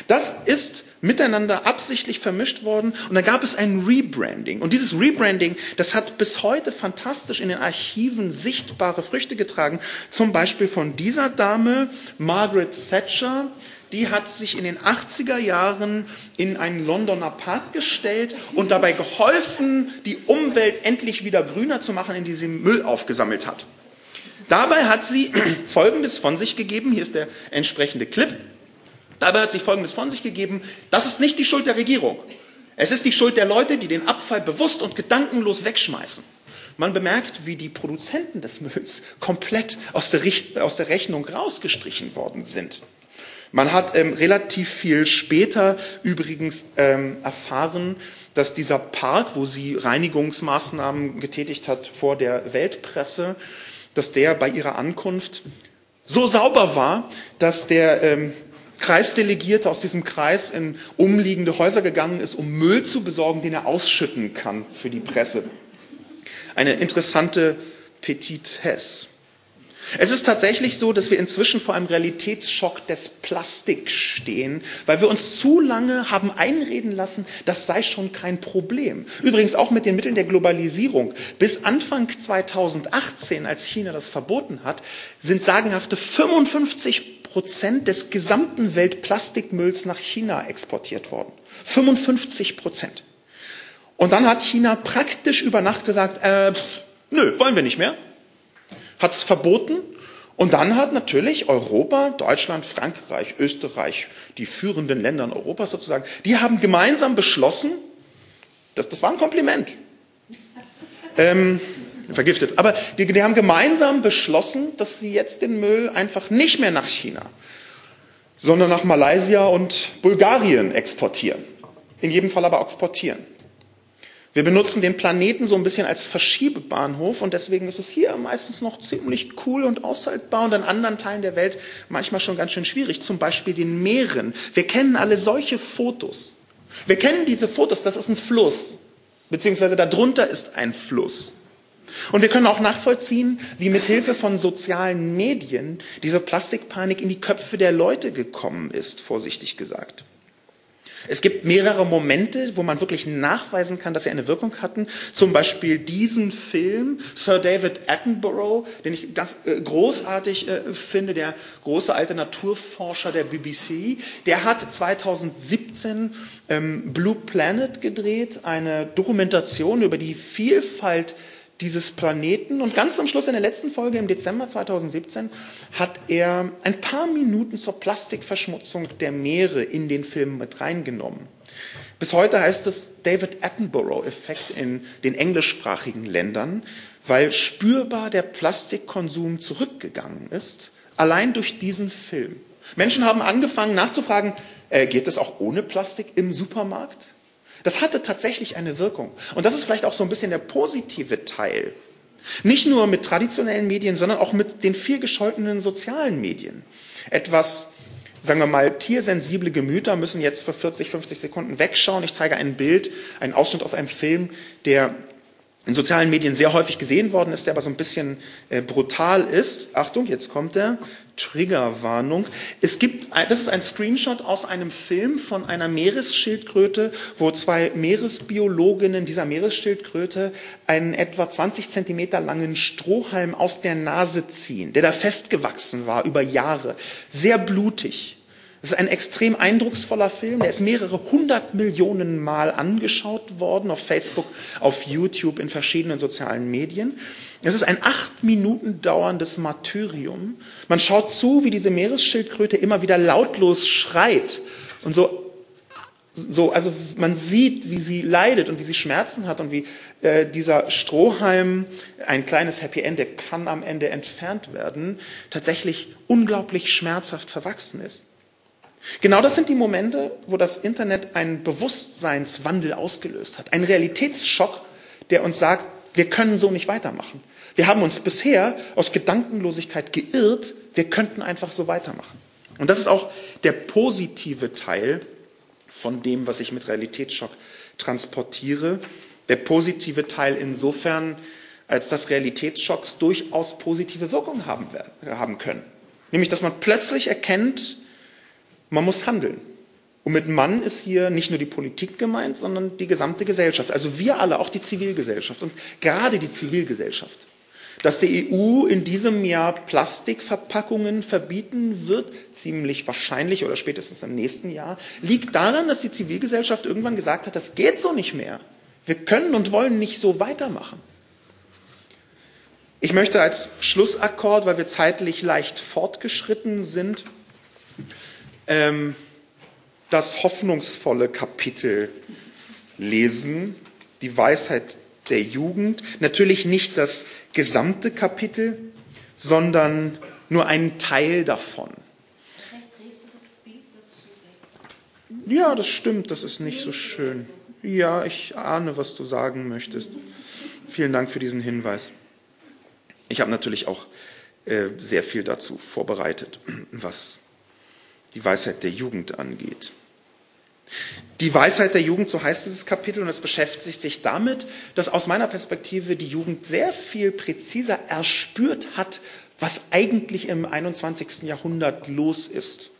Das ist miteinander absichtlich vermischt worden und da gab es ein Rebranding. Und dieses Rebranding, das hat bis heute fantastisch in den Archiven sichtbare Früchte getragen. Zum Beispiel von dieser Dame, Margaret Thatcher, die hat sich in den 80er Jahren in einen Londoner Park gestellt und dabei geholfen, die Umwelt endlich wieder grüner zu machen, indem sie Müll aufgesammelt hat. Dabei hat sie <clears throat> Folgendes von sich gegeben. Hier ist der entsprechende Clip. Dabei hat sich Folgendes von sich gegeben. Das ist nicht die Schuld der Regierung. Es ist die Schuld der Leute, die den Abfall bewusst und gedankenlos wegschmeißen. Man bemerkt, wie die Produzenten des Mülls komplett aus der, aus der Rechnung rausgestrichen worden sind. Man hat ähm, relativ viel später übrigens ähm, erfahren, dass dieser Park, wo sie Reinigungsmaßnahmen getätigt hat vor der Weltpresse, dass der bei ihrer Ankunft so sauber war, dass der ähm, Kreisdelegierte aus diesem Kreis in umliegende Häuser gegangen ist, um Müll zu besorgen, den er ausschütten kann für die Presse. Eine interessante Petitesse. Es ist tatsächlich so, dass wir inzwischen vor einem Realitätsschock des Plastiks stehen, weil wir uns zu lange haben einreden lassen, das sei schon kein Problem. Übrigens auch mit den Mitteln der Globalisierung. Bis Anfang 2018, als China das verboten hat, sind sagenhafte 55 Prozent des gesamten Weltplastikmülls nach China exportiert worden. 55 Prozent. Und dann hat China praktisch über Nacht gesagt, äh, nö, wollen wir nicht mehr hat es verboten. Und dann hat natürlich Europa, Deutschland, Frankreich, Österreich, die führenden Länder Europas sozusagen, die haben gemeinsam beschlossen, das, das war ein Kompliment, ähm, vergiftet, aber die, die haben gemeinsam beschlossen, dass sie jetzt den Müll einfach nicht mehr nach China, sondern nach Malaysia und Bulgarien exportieren. In jedem Fall aber exportieren. Wir benutzen den Planeten so ein bisschen als Verschiebebahnhof und deswegen ist es hier meistens noch ziemlich cool und aushaltbar und in anderen Teilen der Welt manchmal schon ganz schön schwierig, zum Beispiel den Meeren. Wir kennen alle solche Fotos. Wir kennen diese Fotos, das ist ein Fluss, beziehungsweise darunter ist ein Fluss. Und wir können auch nachvollziehen, wie mithilfe von sozialen Medien diese Plastikpanik in die Köpfe der Leute gekommen ist, vorsichtig gesagt. Es gibt mehrere Momente, wo man wirklich nachweisen kann, dass sie eine Wirkung hatten. Zum Beispiel diesen Film, Sir David Attenborough, den ich ganz äh, großartig äh, finde, der große alte Naturforscher der BBC. Der hat 2017 ähm, Blue Planet gedreht, eine Dokumentation über die Vielfalt dieses Planeten. Und ganz am Schluss in der letzten Folge im Dezember 2017 hat er ein paar Minuten zur Plastikverschmutzung der Meere in den Film mit reingenommen. Bis heute heißt es David Attenborough-Effekt in den englischsprachigen Ländern, weil spürbar der Plastikkonsum zurückgegangen ist, allein durch diesen Film. Menschen haben angefangen nachzufragen, äh, geht das auch ohne Plastik im Supermarkt? Das hatte tatsächlich eine Wirkung. Und das ist vielleicht auch so ein bisschen der positive Teil. Nicht nur mit traditionellen Medien, sondern auch mit den viel gescholtenen sozialen Medien. Etwas, sagen wir mal, tiersensible Gemüter müssen jetzt für 40, 50 Sekunden wegschauen. Ich zeige ein Bild, einen Ausschnitt aus einem Film, der in sozialen Medien sehr häufig gesehen worden ist, der aber so ein bisschen äh, brutal ist. Achtung, jetzt kommt er. Triggerwarnung. Es gibt, das ist ein Screenshot aus einem Film von einer Meeresschildkröte, wo zwei Meeresbiologinnen dieser Meeresschildkröte einen etwa 20 Zentimeter langen Strohhalm aus der Nase ziehen, der da festgewachsen war über Jahre. Sehr blutig. Es ist ein extrem eindrucksvoller Film. Der ist mehrere hundert Millionen Mal angeschaut worden auf Facebook, auf YouTube, in verschiedenen sozialen Medien. Es ist ein acht Minuten dauerndes Martyrium. Man schaut zu, wie diese Meeresschildkröte immer wieder lautlos schreit und so so, also man sieht, wie sie leidet und wie sie Schmerzen hat und wie äh, dieser Strohhalm, ein kleines Happy End, der kann am Ende entfernt werden, tatsächlich unglaublich schmerzhaft verwachsen ist. Genau das sind die Momente, wo das Internet einen Bewusstseinswandel ausgelöst hat, einen Realitätsschock, der uns sagt, wir können so nicht weitermachen. Wir haben uns bisher aus Gedankenlosigkeit geirrt, wir könnten einfach so weitermachen. Und das ist auch der positive Teil von dem, was ich mit Realitätsschock transportiere. Der positive Teil insofern, als dass Realitätsschocks durchaus positive Wirkungen haben, haben können. Nämlich, dass man plötzlich erkennt, man muss handeln. Und mit Mann ist hier nicht nur die Politik gemeint, sondern die gesamte Gesellschaft. Also wir alle, auch die Zivilgesellschaft und gerade die Zivilgesellschaft. Dass die EU in diesem Jahr Plastikverpackungen verbieten wird, ziemlich wahrscheinlich oder spätestens im nächsten Jahr, liegt daran, dass die Zivilgesellschaft irgendwann gesagt hat, das geht so nicht mehr. Wir können und wollen nicht so weitermachen. Ich möchte als Schlussakkord, weil wir zeitlich leicht fortgeschritten sind, ähm, das hoffnungsvolle Kapitel lesen, die Weisheit der Jugend. Natürlich nicht das gesamte Kapitel, sondern nur einen Teil davon. Ja, das stimmt, das ist nicht so schön. Ja, ich ahne, was du sagen möchtest. Vielen Dank für diesen Hinweis. Ich habe natürlich auch äh, sehr viel dazu vorbereitet, was die Weisheit der Jugend angeht. Die Weisheit der Jugend, so heißt dieses Kapitel, und es beschäftigt sich damit, dass aus meiner Perspektive die Jugend sehr viel präziser erspürt hat, was eigentlich im 21. Jahrhundert los ist.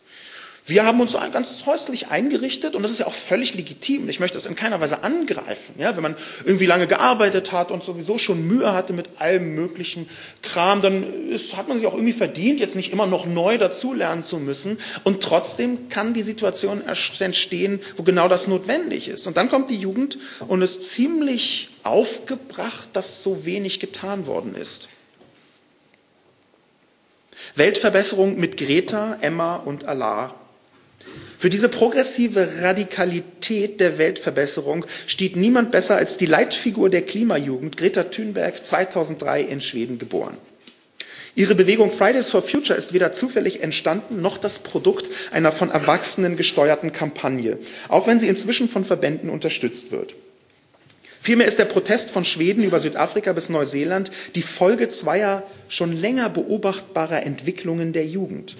Wir haben uns ganz häuslich eingerichtet und das ist ja auch völlig legitim. Ich möchte das in keiner Weise angreifen. Ja, wenn man irgendwie lange gearbeitet hat und sowieso schon Mühe hatte mit allem möglichen Kram, dann ist, hat man sich auch irgendwie verdient, jetzt nicht immer noch neu dazulernen zu müssen. Und trotzdem kann die Situation entstehen, wo genau das notwendig ist. Und dann kommt die Jugend und ist ziemlich aufgebracht, dass so wenig getan worden ist. Weltverbesserung mit Greta, Emma und Allah für diese progressive Radikalität der Weltverbesserung steht niemand besser als die Leitfigur der Klimajugend, Greta Thunberg, 2003 in Schweden geboren. Ihre Bewegung Fridays for Future ist weder zufällig entstanden noch das Produkt einer von Erwachsenen gesteuerten Kampagne, auch wenn sie inzwischen von Verbänden unterstützt wird. Vielmehr ist der Protest von Schweden über Südafrika bis Neuseeland die Folge zweier schon länger beobachtbarer Entwicklungen der Jugend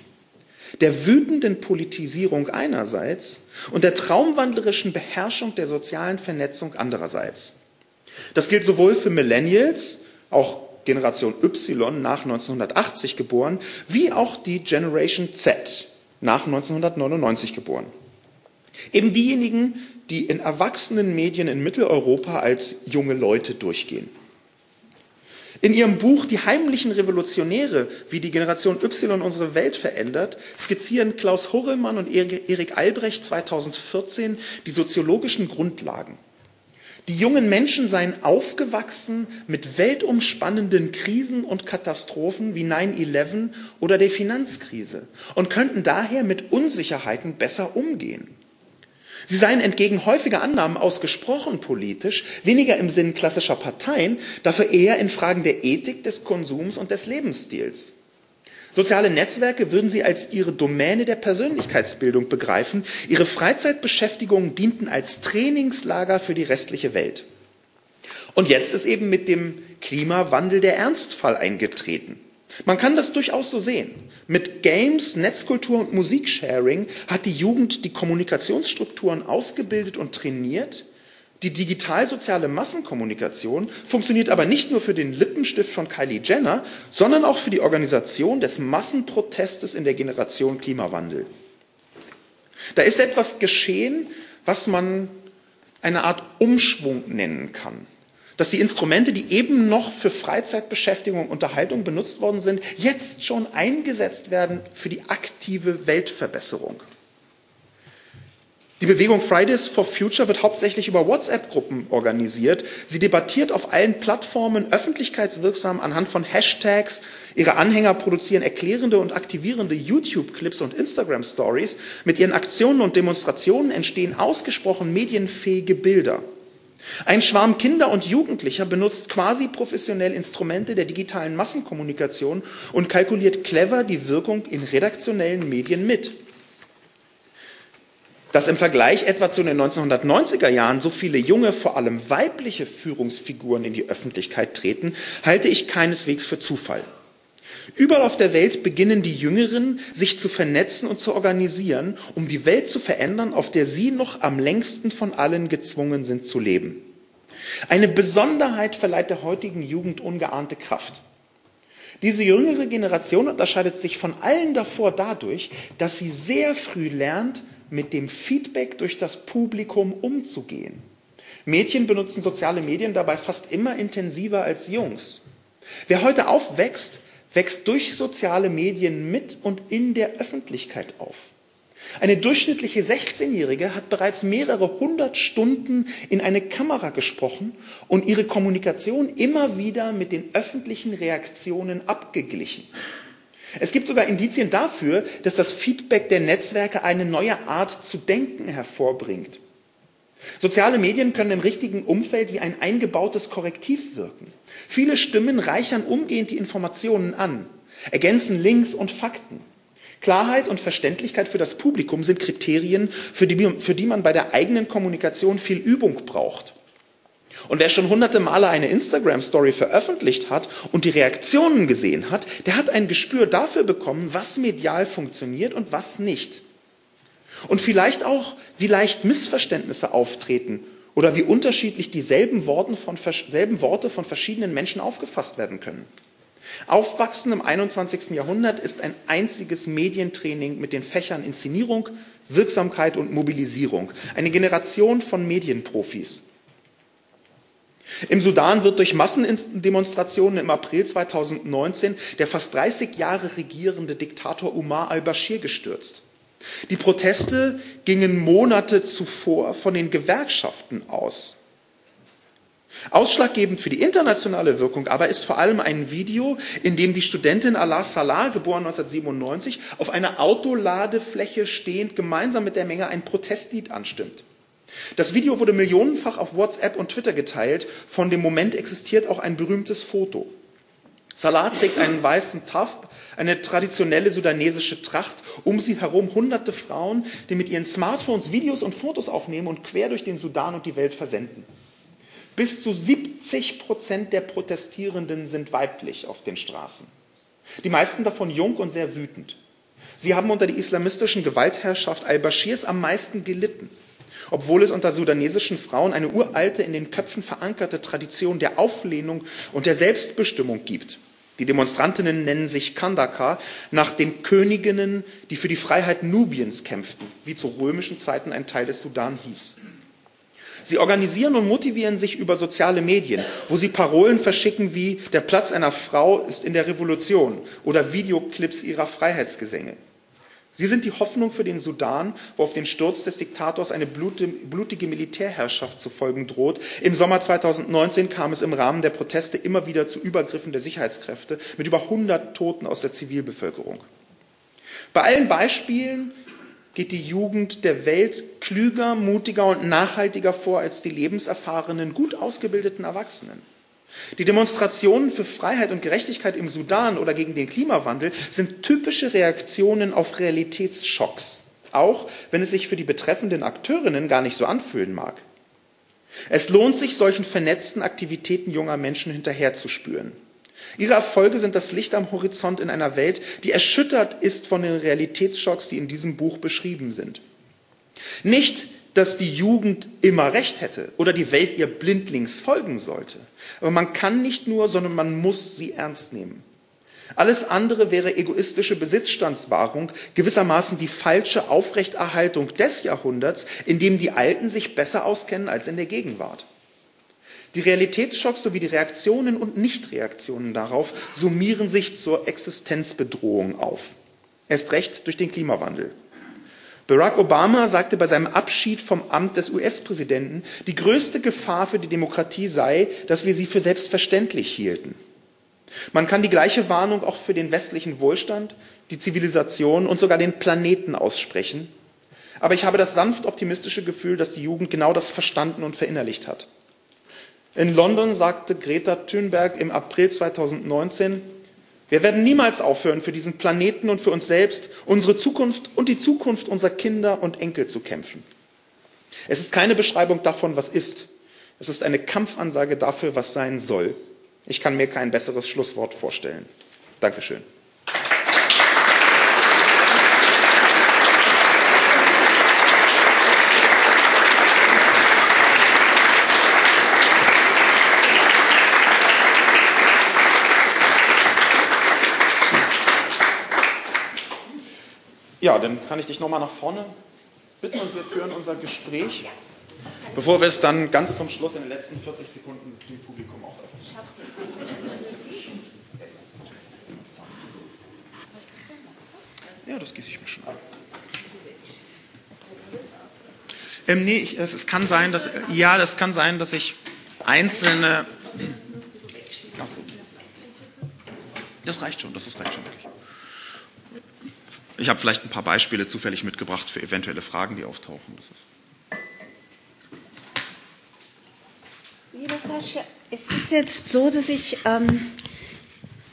der wütenden Politisierung einerseits und der traumwandlerischen Beherrschung der sozialen Vernetzung andererseits. Das gilt sowohl für Millennials, auch Generation Y nach 1980 geboren, wie auch die Generation Z nach 1999 geboren. Eben diejenigen, die in erwachsenen Medien in Mitteleuropa als junge Leute durchgehen. In ihrem Buch Die heimlichen Revolutionäre, wie die Generation Y unsere Welt verändert, skizzieren Klaus Horrellmann und Erik Albrecht 2014 die soziologischen Grundlagen. Die jungen Menschen seien aufgewachsen mit weltumspannenden Krisen und Katastrophen wie 9-11 oder der Finanzkrise und könnten daher mit Unsicherheiten besser umgehen. Sie seien entgegen häufiger Annahmen ausgesprochen politisch, weniger im Sinn klassischer Parteien, dafür eher in Fragen der Ethik, des Konsums und des Lebensstils. Soziale Netzwerke würden sie als ihre Domäne der Persönlichkeitsbildung begreifen. Ihre Freizeitbeschäftigungen dienten als Trainingslager für die restliche Welt. Und jetzt ist eben mit dem Klimawandel der Ernstfall eingetreten. Man kann das durchaus so sehen. Mit Games, Netzkultur und Musiksharing hat die Jugend die Kommunikationsstrukturen ausgebildet und trainiert. Die digital-soziale Massenkommunikation funktioniert aber nicht nur für den Lippenstift von Kylie Jenner, sondern auch für die Organisation des Massenprotestes in der Generation Klimawandel. Da ist etwas geschehen, was man eine Art Umschwung nennen kann dass die Instrumente, die eben noch für Freizeitbeschäftigung und Unterhaltung benutzt worden sind, jetzt schon eingesetzt werden für die aktive Weltverbesserung. Die Bewegung Fridays for Future wird hauptsächlich über WhatsApp-Gruppen organisiert. Sie debattiert auf allen Plattformen öffentlichkeitswirksam anhand von Hashtags. Ihre Anhänger produzieren erklärende und aktivierende YouTube-Clips und Instagram-Stories. Mit ihren Aktionen und Demonstrationen entstehen ausgesprochen medienfähige Bilder. Ein Schwarm Kinder und Jugendlicher benutzt quasi professionell Instrumente der digitalen Massenkommunikation und kalkuliert clever die Wirkung in redaktionellen Medien mit. Dass im Vergleich etwa zu den 1990er Jahren so viele junge, vor allem weibliche Führungsfiguren in die Öffentlichkeit treten, halte ich keineswegs für Zufall. Überall auf der Welt beginnen die Jüngeren sich zu vernetzen und zu organisieren, um die Welt zu verändern, auf der sie noch am längsten von allen gezwungen sind zu leben. Eine Besonderheit verleiht der heutigen Jugend ungeahnte Kraft. Diese jüngere Generation unterscheidet sich von allen davor dadurch, dass sie sehr früh lernt, mit dem Feedback durch das Publikum umzugehen. Mädchen benutzen soziale Medien dabei fast immer intensiver als Jungs. Wer heute aufwächst, wächst durch soziale Medien mit und in der Öffentlichkeit auf. Eine durchschnittliche 16-Jährige hat bereits mehrere hundert Stunden in eine Kamera gesprochen und ihre Kommunikation immer wieder mit den öffentlichen Reaktionen abgeglichen. Es gibt sogar Indizien dafür, dass das Feedback der Netzwerke eine neue Art zu denken hervorbringt. Soziale Medien können im richtigen Umfeld wie ein eingebautes Korrektiv wirken. Viele Stimmen reichern umgehend die Informationen an, ergänzen Links und Fakten. Klarheit und Verständlichkeit für das Publikum sind Kriterien, für die, für die man bei der eigenen Kommunikation viel Übung braucht. Und wer schon hunderte Male eine Instagram-Story veröffentlicht hat und die Reaktionen gesehen hat, der hat ein Gespür dafür bekommen, was medial funktioniert und was nicht. Und vielleicht auch, wie leicht Missverständnisse auftreten oder wie unterschiedlich dieselben Worte von, selben Worte von verschiedenen Menschen aufgefasst werden können. Aufwachsen im 21. Jahrhundert ist ein einziges Medientraining mit den Fächern Inszenierung, Wirksamkeit und Mobilisierung. Eine Generation von Medienprofis. Im Sudan wird durch Massendemonstrationen im April 2019 der fast 30 Jahre regierende Diktator Umar al-Bashir gestürzt. Die Proteste gingen Monate zuvor von den Gewerkschaften aus. Ausschlaggebend für die internationale Wirkung aber ist vor allem ein Video, in dem die Studentin Allah Salah, geboren 1997, auf einer Autoladefläche stehend gemeinsam mit der Menge ein Protestlied anstimmt. Das Video wurde millionenfach auf WhatsApp und Twitter geteilt. Von dem Moment existiert auch ein berühmtes Foto. Salah trägt einen weißen Taff, eine traditionelle sudanesische Tracht, um sie herum hunderte Frauen, die mit ihren Smartphones Videos und Fotos aufnehmen und quer durch den Sudan und die Welt versenden. Bis zu 70 Prozent der Protestierenden sind weiblich auf den Straßen. Die meisten davon jung und sehr wütend. Sie haben unter der islamistischen Gewaltherrschaft al-Bashirs am meisten gelitten obwohl es unter sudanesischen Frauen eine uralte, in den Köpfen verankerte Tradition der Auflehnung und der Selbstbestimmung gibt. Die Demonstrantinnen nennen sich Kandaka nach den Königinnen, die für die Freiheit Nubiens kämpften, wie zu römischen Zeiten ein Teil des Sudan hieß. Sie organisieren und motivieren sich über soziale Medien, wo sie Parolen verschicken wie der Platz einer Frau ist in der Revolution oder Videoclips ihrer Freiheitsgesänge. Sie sind die Hoffnung für den Sudan, wo auf den Sturz des Diktators eine blutige Militärherrschaft zu folgen droht. Im Sommer 2019 kam es im Rahmen der Proteste immer wieder zu Übergriffen der Sicherheitskräfte mit über 100 Toten aus der Zivilbevölkerung. Bei allen Beispielen geht die Jugend der Welt klüger, mutiger und nachhaltiger vor als die lebenserfahrenen, gut ausgebildeten Erwachsenen. Die Demonstrationen für Freiheit und Gerechtigkeit im Sudan oder gegen den Klimawandel sind typische Reaktionen auf Realitätsschocks, auch wenn es sich für die betreffenden Akteurinnen gar nicht so anfühlen mag. Es lohnt sich, solchen vernetzten Aktivitäten junger Menschen hinterherzuspüren. Ihre Erfolge sind das Licht am Horizont in einer Welt, die erschüttert ist von den Realitätsschocks, die in diesem Buch beschrieben sind. Nicht, dass die Jugend immer recht hätte oder die Welt ihr blindlings folgen sollte. Aber man kann nicht nur, sondern man muss sie ernst nehmen. Alles andere wäre egoistische Besitzstandswahrung, gewissermaßen die falsche Aufrechterhaltung des Jahrhunderts, in dem die Alten sich besser auskennen als in der Gegenwart. Die Realitätsschocks sowie die Reaktionen und Nichtreaktionen darauf summieren sich zur Existenzbedrohung auf. Erst recht durch den Klimawandel. Barack Obama sagte bei seinem Abschied vom Amt des US-Präsidenten, die größte Gefahr für die Demokratie sei, dass wir sie für selbstverständlich hielten. Man kann die gleiche Warnung auch für den westlichen Wohlstand, die Zivilisation und sogar den Planeten aussprechen. Aber ich habe das sanft optimistische Gefühl, dass die Jugend genau das verstanden und verinnerlicht hat. In London sagte Greta Thunberg im April 2019, wir werden niemals aufhören, für diesen Planeten und für uns selbst, unsere Zukunft und die Zukunft unserer Kinder und Enkel zu kämpfen. Es ist keine Beschreibung davon, was ist. Es ist eine Kampfansage dafür, was sein soll. Ich kann mir kein besseres Schlusswort vorstellen. Dankeschön. Ja, dann kann ich dich nochmal nach vorne bitten und wir führen unser Gespräch. Bevor wir es dann ganz zum Schluss in den letzten 40 Sekunden dem Publikum auch öffnen. Ja, das gieße ich mir schon an. Ähm, nee, ich, es, es, kann sein, dass ja, das kann sein, dass ich einzelne. Das reicht schon, das ist reicht schon wirklich. Ich habe vielleicht ein paar Beispiele zufällig mitgebracht für eventuelle Fragen, die auftauchen. Lieber Sascha, es ist jetzt so, dass ich, ähm,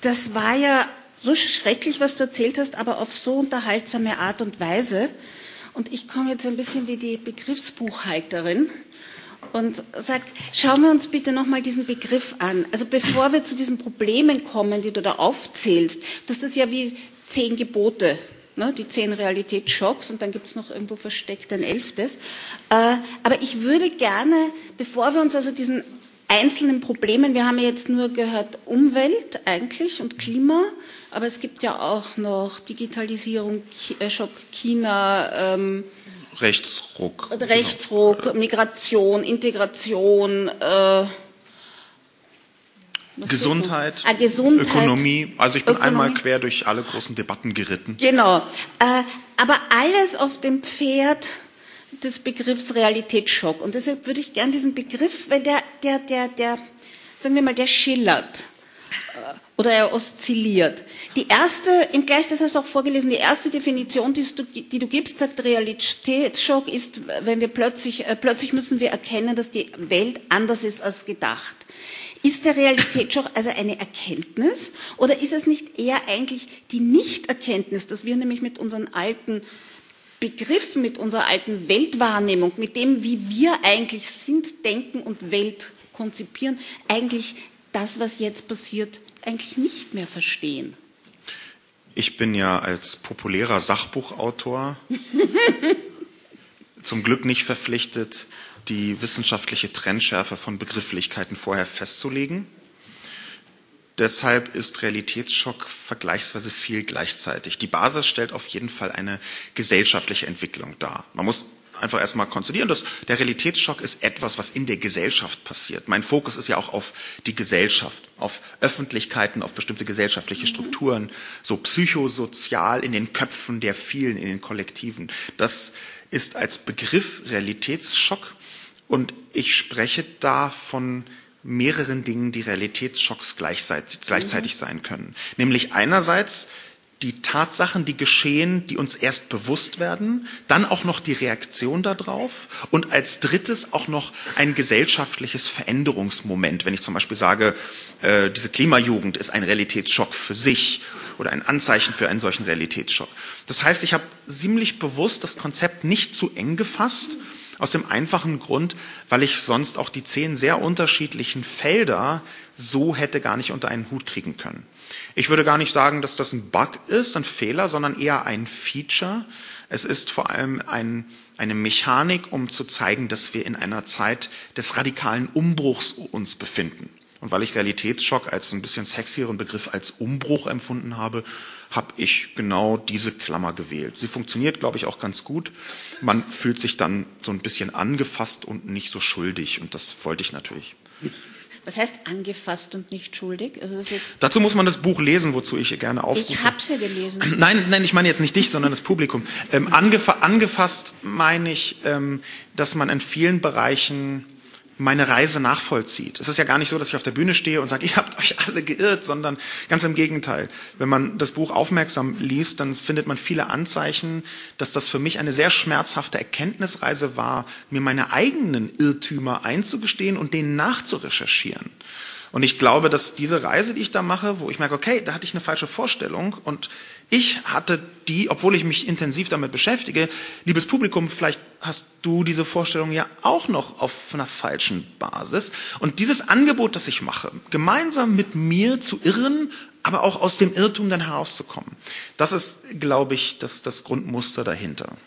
das war ja so schrecklich, was du erzählt hast, aber auf so unterhaltsame Art und Weise. Und ich komme jetzt ein bisschen wie die Begriffsbuchhalterin und sage, schauen wir uns bitte nochmal diesen Begriff an. Also bevor wir zu diesen Problemen kommen, die du da aufzählst, das ist ja wie zehn Gebote, ne, die zehn Realitätsschocks und dann gibt es noch irgendwo versteckt ein elftes. Äh, aber ich würde gerne, bevor wir uns also diesen einzelnen Problemen, wir haben ja jetzt nur gehört Umwelt eigentlich und Klima, aber es gibt ja auch noch Digitalisierung, äh, Schock China, ähm, Rechtsruck. Rechtsruck, genau. Migration, Integration, äh, Gesundheit, ah, Gesundheit, Ökonomie. Also ich bin Ökonomie. einmal quer durch alle großen Debatten geritten. Genau. Äh, aber alles auf dem Pferd des Begriffs Realitätsschock. Und deshalb würde ich gern diesen Begriff, weil der, der, der, der, sagen wir mal, der schillert oder er oszilliert. Die erste, im Gleich, das hast du auch vorgelesen, die erste Definition, die du, die du gibst, sagt Realitätsschock ist, wenn wir plötzlich, äh, plötzlich müssen wir erkennen, dass die Welt anders ist als gedacht. Ist der Realitätsschock also eine Erkenntnis oder ist es nicht eher eigentlich die Nichterkenntnis, dass wir nämlich mit unseren alten Begriffen, mit unserer alten Weltwahrnehmung, mit dem, wie wir eigentlich sind, denken und Welt konzipieren, eigentlich das, was jetzt passiert, eigentlich nicht mehr verstehen. Ich bin ja als populärer Sachbuchautor <laughs> zum Glück nicht verpflichtet, die wissenschaftliche Trennschärfe von Begrifflichkeiten vorher festzulegen. Deshalb ist Realitätsschock vergleichsweise viel gleichzeitig. Die Basis stellt auf jeden Fall eine gesellschaftliche Entwicklung dar. Man muss einfach erstmal konzidieren, dass der Realitätsschock ist etwas, was in der Gesellschaft passiert. Mein Fokus ist ja auch auf die Gesellschaft, auf Öffentlichkeiten, auf bestimmte gesellschaftliche Strukturen, so psychosozial in den Köpfen der vielen, in den Kollektiven. Das ist als Begriff Realitätsschock und ich spreche da von mehreren Dingen, die Realitätsschocks gleichzeitig, gleichzeitig sein können. Nämlich einerseits die Tatsachen, die geschehen, die uns erst bewusst werden, dann auch noch die Reaktion darauf und als drittes auch noch ein gesellschaftliches Veränderungsmoment. Wenn ich zum Beispiel sage, äh, diese Klimajugend ist ein Realitätsschock für sich oder ein Anzeichen für einen solchen Realitätsschock. Das heißt, ich habe ziemlich bewusst das Konzept nicht zu eng gefasst, aus dem einfachen Grund, weil ich sonst auch die zehn sehr unterschiedlichen Felder so hätte gar nicht unter einen Hut kriegen können. Ich würde gar nicht sagen, dass das ein Bug ist, ein Fehler, sondern eher ein Feature. Es ist vor allem ein, eine Mechanik, um zu zeigen, dass wir in einer Zeit des radikalen Umbruchs uns befinden. Und weil ich Realitätsschock als ein bisschen sexieren Begriff als Umbruch empfunden habe, habe ich genau diese Klammer gewählt. Sie funktioniert, glaube ich, auch ganz gut. Man fühlt sich dann so ein bisschen angefasst und nicht so schuldig. Und das wollte ich natürlich. Was heißt angefasst und nicht schuldig? Also Dazu muss man das Buch lesen, wozu ich gerne aufrufe. Ich habe es ja gelesen. <clears throat> Nein, nein, ich meine jetzt nicht dich, sondern das Publikum. Ähm, angefa angefasst meine ich, ähm, dass man in vielen Bereichen meine Reise nachvollzieht. Es ist ja gar nicht so, dass ich auf der Bühne stehe und sage, <laughs> ihr habt euch alle geirrt, sondern ganz im Gegenteil. Wenn man das Buch aufmerksam liest, dann findet man viele Anzeichen, dass das für mich eine sehr schmerzhafte Erkenntnisreise war, mir meine eigenen Irrtümer einzugestehen und denen nachzurecherchieren. Und ich glaube, dass diese Reise, die ich da mache, wo ich merke, okay, da hatte ich eine falsche Vorstellung und ich hatte die, obwohl ich mich intensiv damit beschäftige, liebes Publikum, vielleicht hast du diese Vorstellung ja auch noch auf einer falschen Basis. Und dieses Angebot, das ich mache, gemeinsam mit mir zu irren, aber auch aus dem Irrtum dann herauszukommen, das ist, glaube ich, das, das Grundmuster dahinter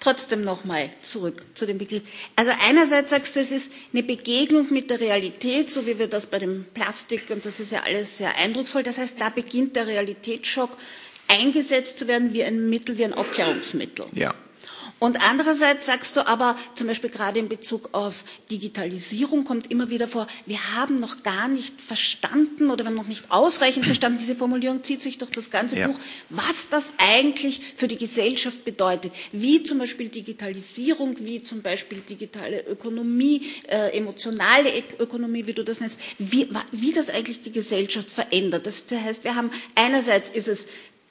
trotzdem nochmal zurück zu dem Begriff. Also einerseits sagst du, es ist eine Begegnung mit der Realität, so wie wir das bei dem Plastik, und das ist ja alles sehr eindrucksvoll. Das heißt, da beginnt der Realitätsschock eingesetzt zu werden wie ein Mittel, wie ein Aufklärungsmittel. Ja. Und andererseits sagst du aber, zum Beispiel gerade in Bezug auf Digitalisierung kommt immer wieder vor, wir haben noch gar nicht verstanden oder wir haben noch nicht ausreichend verstanden, diese Formulierung zieht sich durch das ganze Ja. Buch, was das eigentlich für die Gesellschaft bedeutet. Wie zum Beispiel Digitalisierung, wie zum Beispiel digitale Ökonomie, äh, emotionale Ök- Ökonomie, wie du das nennst, wie, wie das eigentlich die Gesellschaft verändert. Das heißt, wir haben einerseits ist es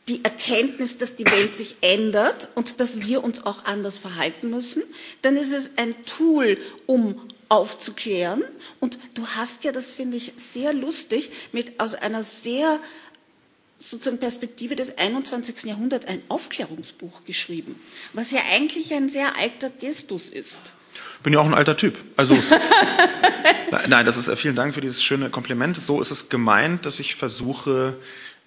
die Erkenntnis, dass die Welt sich ändert und dass wir uns auch anders verhalten müssen. Dann ist es ein Tool, um aufzuklären. Und du hast ja, das finde ich sehr lustig, mit aus einer sehr sozusagen Perspektive des 21. Jahrhunderts ein Aufklärungsbuch geschrieben, was ja eigentlich ein sehr alter Gestus ist. Bin ja auch ein alter Typ. Also <laughs> nein, das ist äh, vielen Dank für dieses schöne Kompliment. So ist es gemeint, dass ich versuche.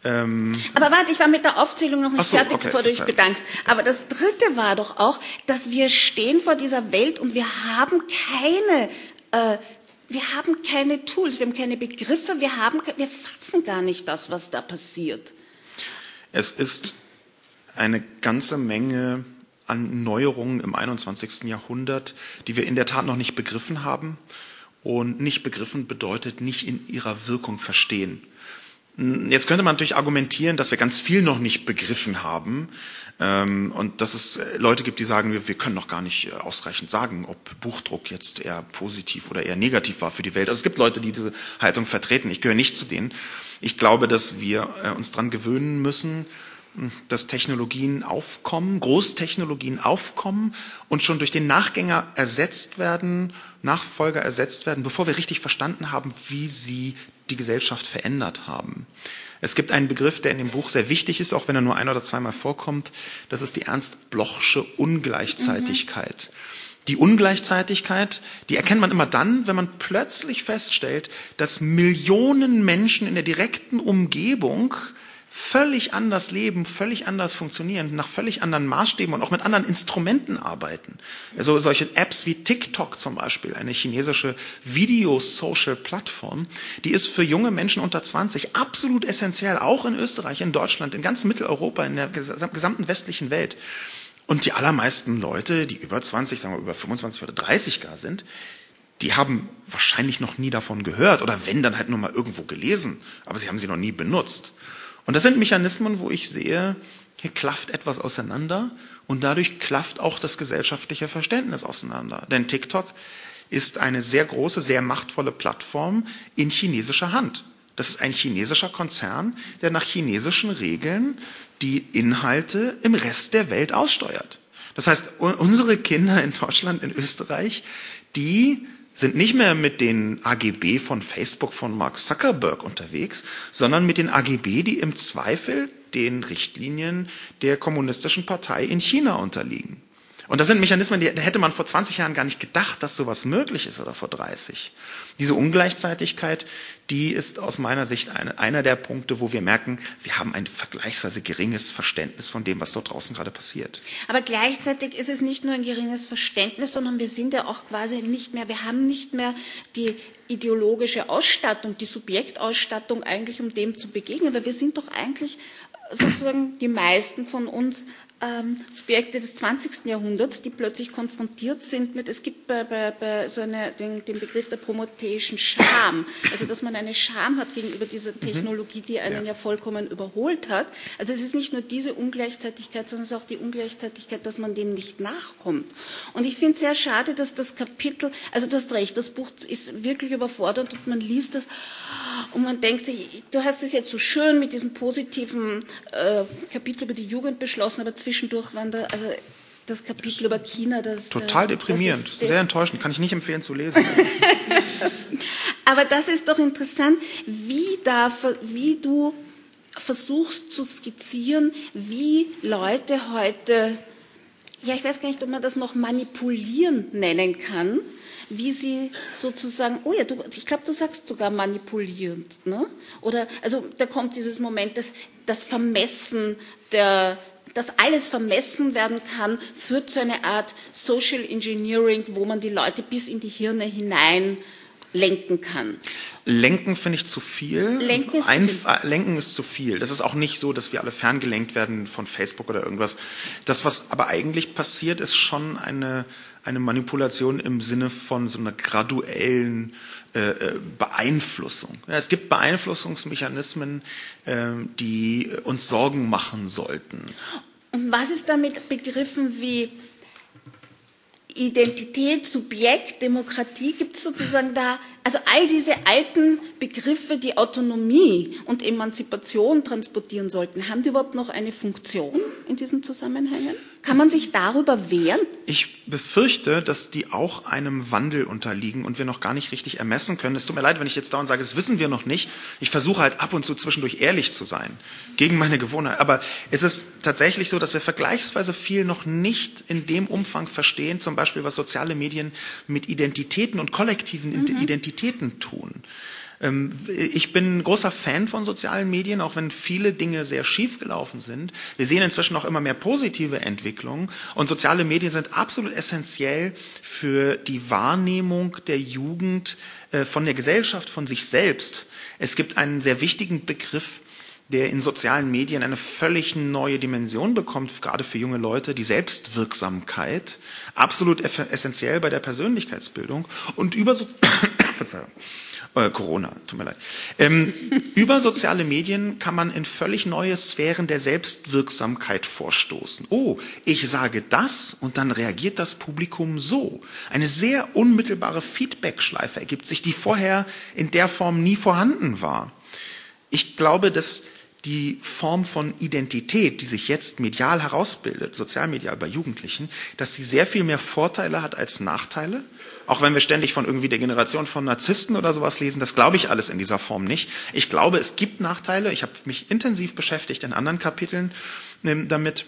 Ähm, Aber warte, ich war mit der Aufzählung noch nicht so, fertig, okay, bevor du dich bedankst. Aber das Dritte war doch auch, dass wir stehen vor dieser Welt und wir haben keine, äh, wir haben keine Tools, wir haben keine Begriffe, wir haben, wir fassen gar nicht das, was da passiert. es ist eine ganze Menge an Neuerungen im 21. Jahrhundert, die wir in der Tat noch nicht begriffen haben. Und nicht begriffen bedeutet nicht in ihrer Wirkung verstehen. Jetzt könnte man natürlich argumentieren, dass wir ganz viel noch nicht begriffen haben ähm, und dass es äh, Leute gibt, die sagen, wir, wir können noch gar nicht äh, ausreichend sagen, ob Buchdruck jetzt eher positiv oder eher negativ war für die Welt. Also es gibt Leute, die diese Haltung vertreten. Ich gehöre nicht zu denen. Ich glaube, dass wir äh, uns dran gewöhnen müssen, mh, dass Technologien aufkommen, Großtechnologien aufkommen und schon durch den Nachgänger ersetzt werden, Nachfolger ersetzt werden, bevor wir richtig verstanden haben, wie sie die Gesellschaft verändert haben. Es gibt einen Begriff, der in dem Buch sehr wichtig ist, auch wenn er nur ein oder zweimal vorkommt. Das ist die Ernst-Blochsche Ungleichzeitigkeit. Die Ungleichzeitigkeit, die erkennt man immer dann, wenn man plötzlich feststellt, dass Millionen Menschen in der direkten Umgebung völlig anders leben, völlig anders funktionieren, nach völlig anderen Maßstäben und auch mit anderen Instrumenten arbeiten. Also solche Apps wie TikTok zum Beispiel, eine chinesische Video-Social-Plattform, die ist für junge Menschen unter 20 absolut essentiell, auch in Österreich, in Deutschland, in ganz Mitteleuropa, in der gesam- gesamten westlichen Welt. Und die allermeisten Leute, die über 20, sagen wir über 25 oder 30 gar sind, die haben wahrscheinlich noch nie davon gehört oder wenn, dann halt nur mal irgendwo gelesen, aber sie haben sie noch nie benutzt. Und das sind Mechanismen, wo ich sehe, hier klafft etwas auseinander und dadurch klafft auch das gesellschaftliche Verständnis auseinander. Denn TikTok ist eine sehr große, sehr machtvolle Plattform in chinesischer Hand. Das ist ein chinesischer Konzern, der nach chinesischen Regeln die Inhalte im Rest der Welt aussteuert. Das heißt, unsere Kinder in Deutschland, in Österreich, die sind nicht mehr mit den AGB von Facebook von Mark Zuckerberg unterwegs, sondern mit den AGB, die im Zweifel den Richtlinien der kommunistischen Partei in China unterliegen. Und das sind Mechanismen, die, hätte man vor 20 Jahren gar nicht gedacht, dass sowas möglich ist oder vor 30. Diese Ungleichzeitigkeit, die ist aus meiner Sicht eine, einer der Punkte, wo wir merken, wir haben ein vergleichsweise geringes Verständnis von dem, was dort draußen gerade passiert. Aber gleichzeitig ist es nicht nur ein geringes Verständnis, sondern wir sind ja auch quasi nicht mehr, wir haben nicht mehr die ideologische Ausstattung, die Subjektausstattung eigentlich, um dem zu begegnen, weil wir sind doch eigentlich sozusagen die meisten von uns Subjekte des 20. Jahrhunderts, die plötzlich konfrontiert sind mit, es gibt bei, bei, bei so eine, den, den Begriff der promotäischen Scham, also dass man eine Scham hat gegenüber dieser Technologie, die einen ja. ja vollkommen überholt hat. Also es ist nicht nur diese Ungleichzeitigkeit, sondern es ist auch die Ungleichzeitigkeit, dass man dem nicht nachkommt. Und ich finde es sehr schade, dass das Kapitel, also du hast recht, das Buch ist wirklich überfordert und man liest das und man denkt sich, du hast es jetzt so schön mit diesem positiven äh, Kapitel über die Jugend beschlossen, aber zwischendurch waren da, also das Kapitel über China, das total deprimierend, das sehr enttäuschend, kann ich nicht empfehlen zu lesen. <laughs> aber das ist doch interessant, wie da, wie du versuchst zu skizzieren, wie Leute heute, ja, ich weiß gar nicht, ob man das noch manipulieren nennen kann, wie sie sozusagen, oh ja, du, ich glaube, du sagst sogar manipulierend, ne? Oder, also da kommt dieses Moment, dass das Vermessen der, dass alles vermessen werden kann, führt zu einer Art Social Engineering, wo man die Leute bis in die Hirne hinein lenken kann. Lenken finde ich zu viel. Lenken ist, Ein, zu viel. äh, Lenken ist zu viel. Das ist auch nicht so, dass wir alle ferngelenkt werden von Facebook oder irgendwas. Das, was aber eigentlich passiert, ist schon eine, eine Manipulation im Sinne von so einer graduellen äh, äh, Beeinflussung. Ja, es gibt Beeinflussungsmechanismen, äh, die uns Sorgen machen sollten. Und was ist damit Begriffen wie Identität, Subjekt, Demokratie? Gibt es sozusagen da, also all diese alten Begriffe, die Autonomie und Emanzipation transportieren sollten, haben die überhaupt noch eine Funktion in diesen Zusammenhängen? Kann man sich darüber wehren? Ich befürchte, dass die auch einem Wandel unterliegen und wir noch gar nicht richtig ermessen können. Es tut mir leid, wenn ich jetzt dauernd sage, das wissen wir noch nicht. Ich versuche halt ab und zu zwischendurch ehrlich zu sein, gegen meine Gewohnheit. Aber es ist tatsächlich so, dass wir vergleichsweise viel noch nicht in dem Umfang verstehen, zum Beispiel was soziale Medien mit Identitäten und kollektiven Identitäten tun. Ähm, Ich bin ein großer Fan von sozialen Medien, auch wenn viele Dinge sehr schief gelaufen sind. Wir sehen inzwischen auch immer mehr positive Entwicklungen und soziale Medien sind absolut essentiell für die Wahrnehmung der Jugend äh, von der Gesellschaft, von sich selbst. Es gibt einen sehr wichtigen Begriff, der in sozialen Medien eine völlig neue Dimension bekommt, gerade für junge Leute, die Selbstwirksamkeit, absolut essentiell bei der Persönlichkeitsbildung und über so. <coughs> Äh, Corona, tut mir leid. Ähm, über soziale Medien kann man in völlig neue Sphären der Selbstwirksamkeit vorstoßen. Oh, ich sage das und dann reagiert das Publikum so. Eine sehr unmittelbare Feedback-Schleife ergibt sich, die vorher in der Form nie vorhanden war. Ich glaube, dass die Form von Identität, die sich jetzt medial herausbildet, sozialmedial bei Jugendlichen, dass sie sehr viel mehr Vorteile hat als Nachteile. Auch wenn wir ständig von irgendwie der Generation von Narzissten oder sowas lesen, das glaube ich alles in dieser Form nicht. Ich glaube, es gibt Nachteile. Ich habe mich intensiv beschäftigt in anderen Kapiteln ähm, damit.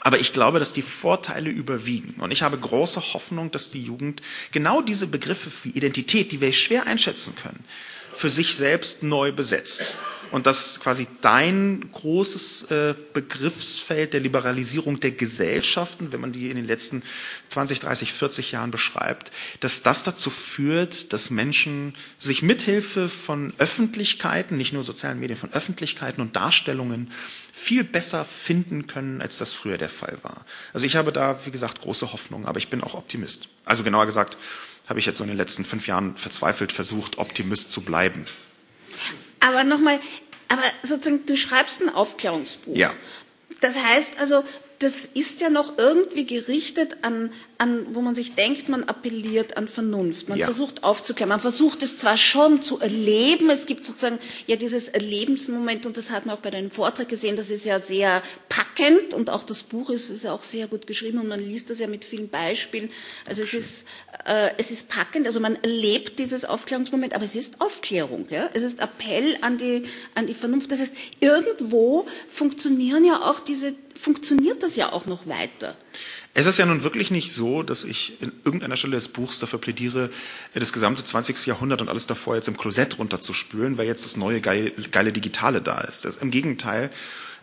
Aber ich glaube, dass die Vorteile überwiegen. Und ich habe große Hoffnung, dass die Jugend genau diese Begriffe wie Identität, die wir schwer einschätzen können, für sich selbst neu besetzt. Und dass quasi dein großes äh, Begriffsfeld der Liberalisierung der Gesellschaften, wenn man die in den letzten 20, 30, 40 Jahren beschreibt, dass das dazu führt, dass Menschen sich mithilfe von Öffentlichkeiten, nicht nur sozialen Medien, von Öffentlichkeiten und Darstellungen viel besser finden können, als das früher der Fall war. Also ich habe da, wie gesagt, große Hoffnung, aber ich bin auch Optimist. Also genauer gesagt, habe ich jetzt so in den letzten fünf Jahren verzweifelt versucht, Optimist zu bleiben. Aber nochmal, aber sozusagen, du schreibst ein Aufklärungsbuch. Ja. Das heißt also, das ist ja noch irgendwie gerichtet an, an, wo man sich denkt, man appelliert an Vernunft. Man Ja. versucht aufzuklären. Man versucht es zwar schon zu erleben. Es gibt sozusagen ja dieses Erlebensmoment und das hat man auch bei deinem Vortrag gesehen. Das ist ja sehr packend und auch das Buch ist, ist ja auch sehr gut geschrieben und man liest das ja mit vielen Beispielen. Also es ist, äh, es ist packend. Also man erlebt dieses Aufklärungsmoment, aber es ist Aufklärung. Ja? Es ist Appell an die, an die Vernunft. Das heißt, irgendwo funktionieren ja auch diese, funktioniert das ja auch noch weiter. Es ist ja nun wirklich nicht so, dass ich in irgendeiner Stelle des Buchs dafür plädiere, das gesamte 20. Jahrhundert und alles davor jetzt im Klosett runterzuspülen, weil jetzt das neue geile, geile Digitale da ist. Das, Im Gegenteil,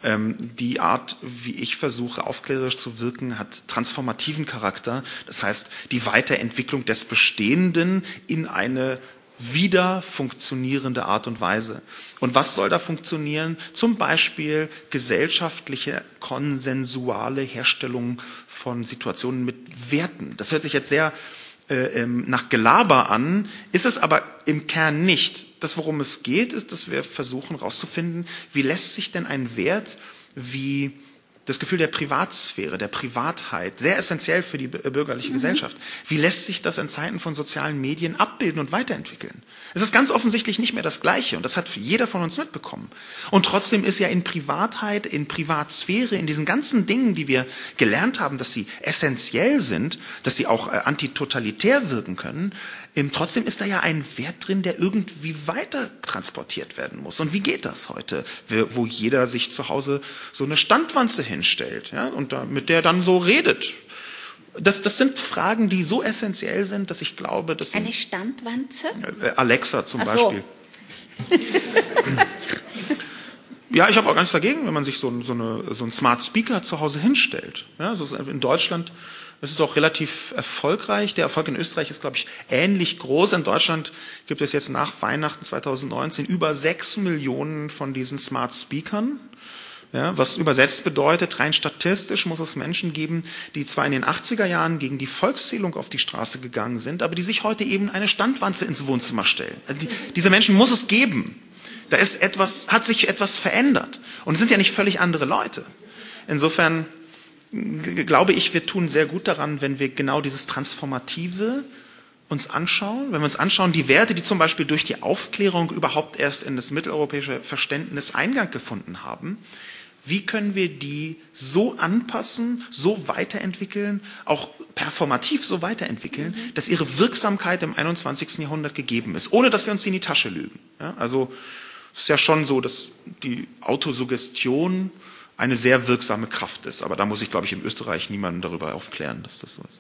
ähm, die Art, wie ich versuche, aufklärerisch zu wirken, hat transformativen Charakter. Das heißt, die Weiterentwicklung des Bestehenden in eine wieder funktionierende Art und Weise. Und was soll da funktionieren? Zum Beispiel gesellschaftliche, konsensuale Herstellung von Situationen mit Werten. Das hört sich jetzt sehr äh, ähm, nach Gelaber an, ist es aber im Kern nicht. Das, worum es geht, ist, dass wir versuchen herauszufinden, wie lässt sich denn ein Wert wie das Gefühl der Privatsphäre, der Privatheit, sehr essentiell für die bürgerliche Gesellschaft. Wie lässt sich das in Zeiten von sozialen Medien abbilden und weiterentwickeln? Es ist ganz offensichtlich nicht mehr das Gleiche und das hat jeder von uns mitbekommen. Und trotzdem ist ja in Privatheit, in Privatsphäre, in diesen ganzen Dingen, die wir gelernt haben, dass sie essentiell sind, dass sie auch äh, antitotalitär wirken können, trotzdem ist da ja ein Wert drin, der irgendwie weiter transportiert werden muss. Und wie geht das heute, wo jeder sich zu Hause so eine Standwanze hinstellt ja, und da, mit der dann so redet? Das, das sind Fragen, die so essentiell sind, dass ich glaube, dass Eine Standwanze? äh, Alexa zum so. Beispiel. Ja, ich habe auch gar nichts dagegen, wenn man sich so, so, eine, so einen Smart Speaker zu Hause hinstellt. Ja, so in Deutschland Es ist auch relativ erfolgreich. Der Erfolg in Österreich ist, glaube ich, ähnlich groß. In Deutschland gibt es jetzt nach Weihnachten 2019 über sechs Millionen von diesen Smart Speakern. Ja, was übersetzt bedeutet, rein statistisch muss es Menschen geben, die zwar in den 80er Jahren gegen die Volkszählung auf die Straße gegangen sind, aber die sich heute eben eine Standwanze ins Wohnzimmer stellen. Also die, diese Menschen muss es geben. Da ist etwas, hat sich etwas verändert. Und es sind ja nicht völlig andere Leute. Insofern glaube ich, wir tun sehr gut daran, wenn wir genau dieses Transformative uns anschauen, wenn wir uns anschauen, die Werte, die zum Beispiel durch die Aufklärung überhaupt erst in das mitteleuropäische Verständnis Eingang gefunden haben, wie können wir die so anpassen, so weiterentwickeln, auch performativ so weiterentwickeln, mhm. dass ihre Wirksamkeit im 21. Jahrhundert gegeben ist, ohne dass wir uns in die Tasche lügen. Ja, also es ist ja schon so, dass die Autosuggestion eine sehr wirksame Kraft ist. Aber da muss ich, glaube ich, in Österreich niemanden darüber aufklären, dass das so ist.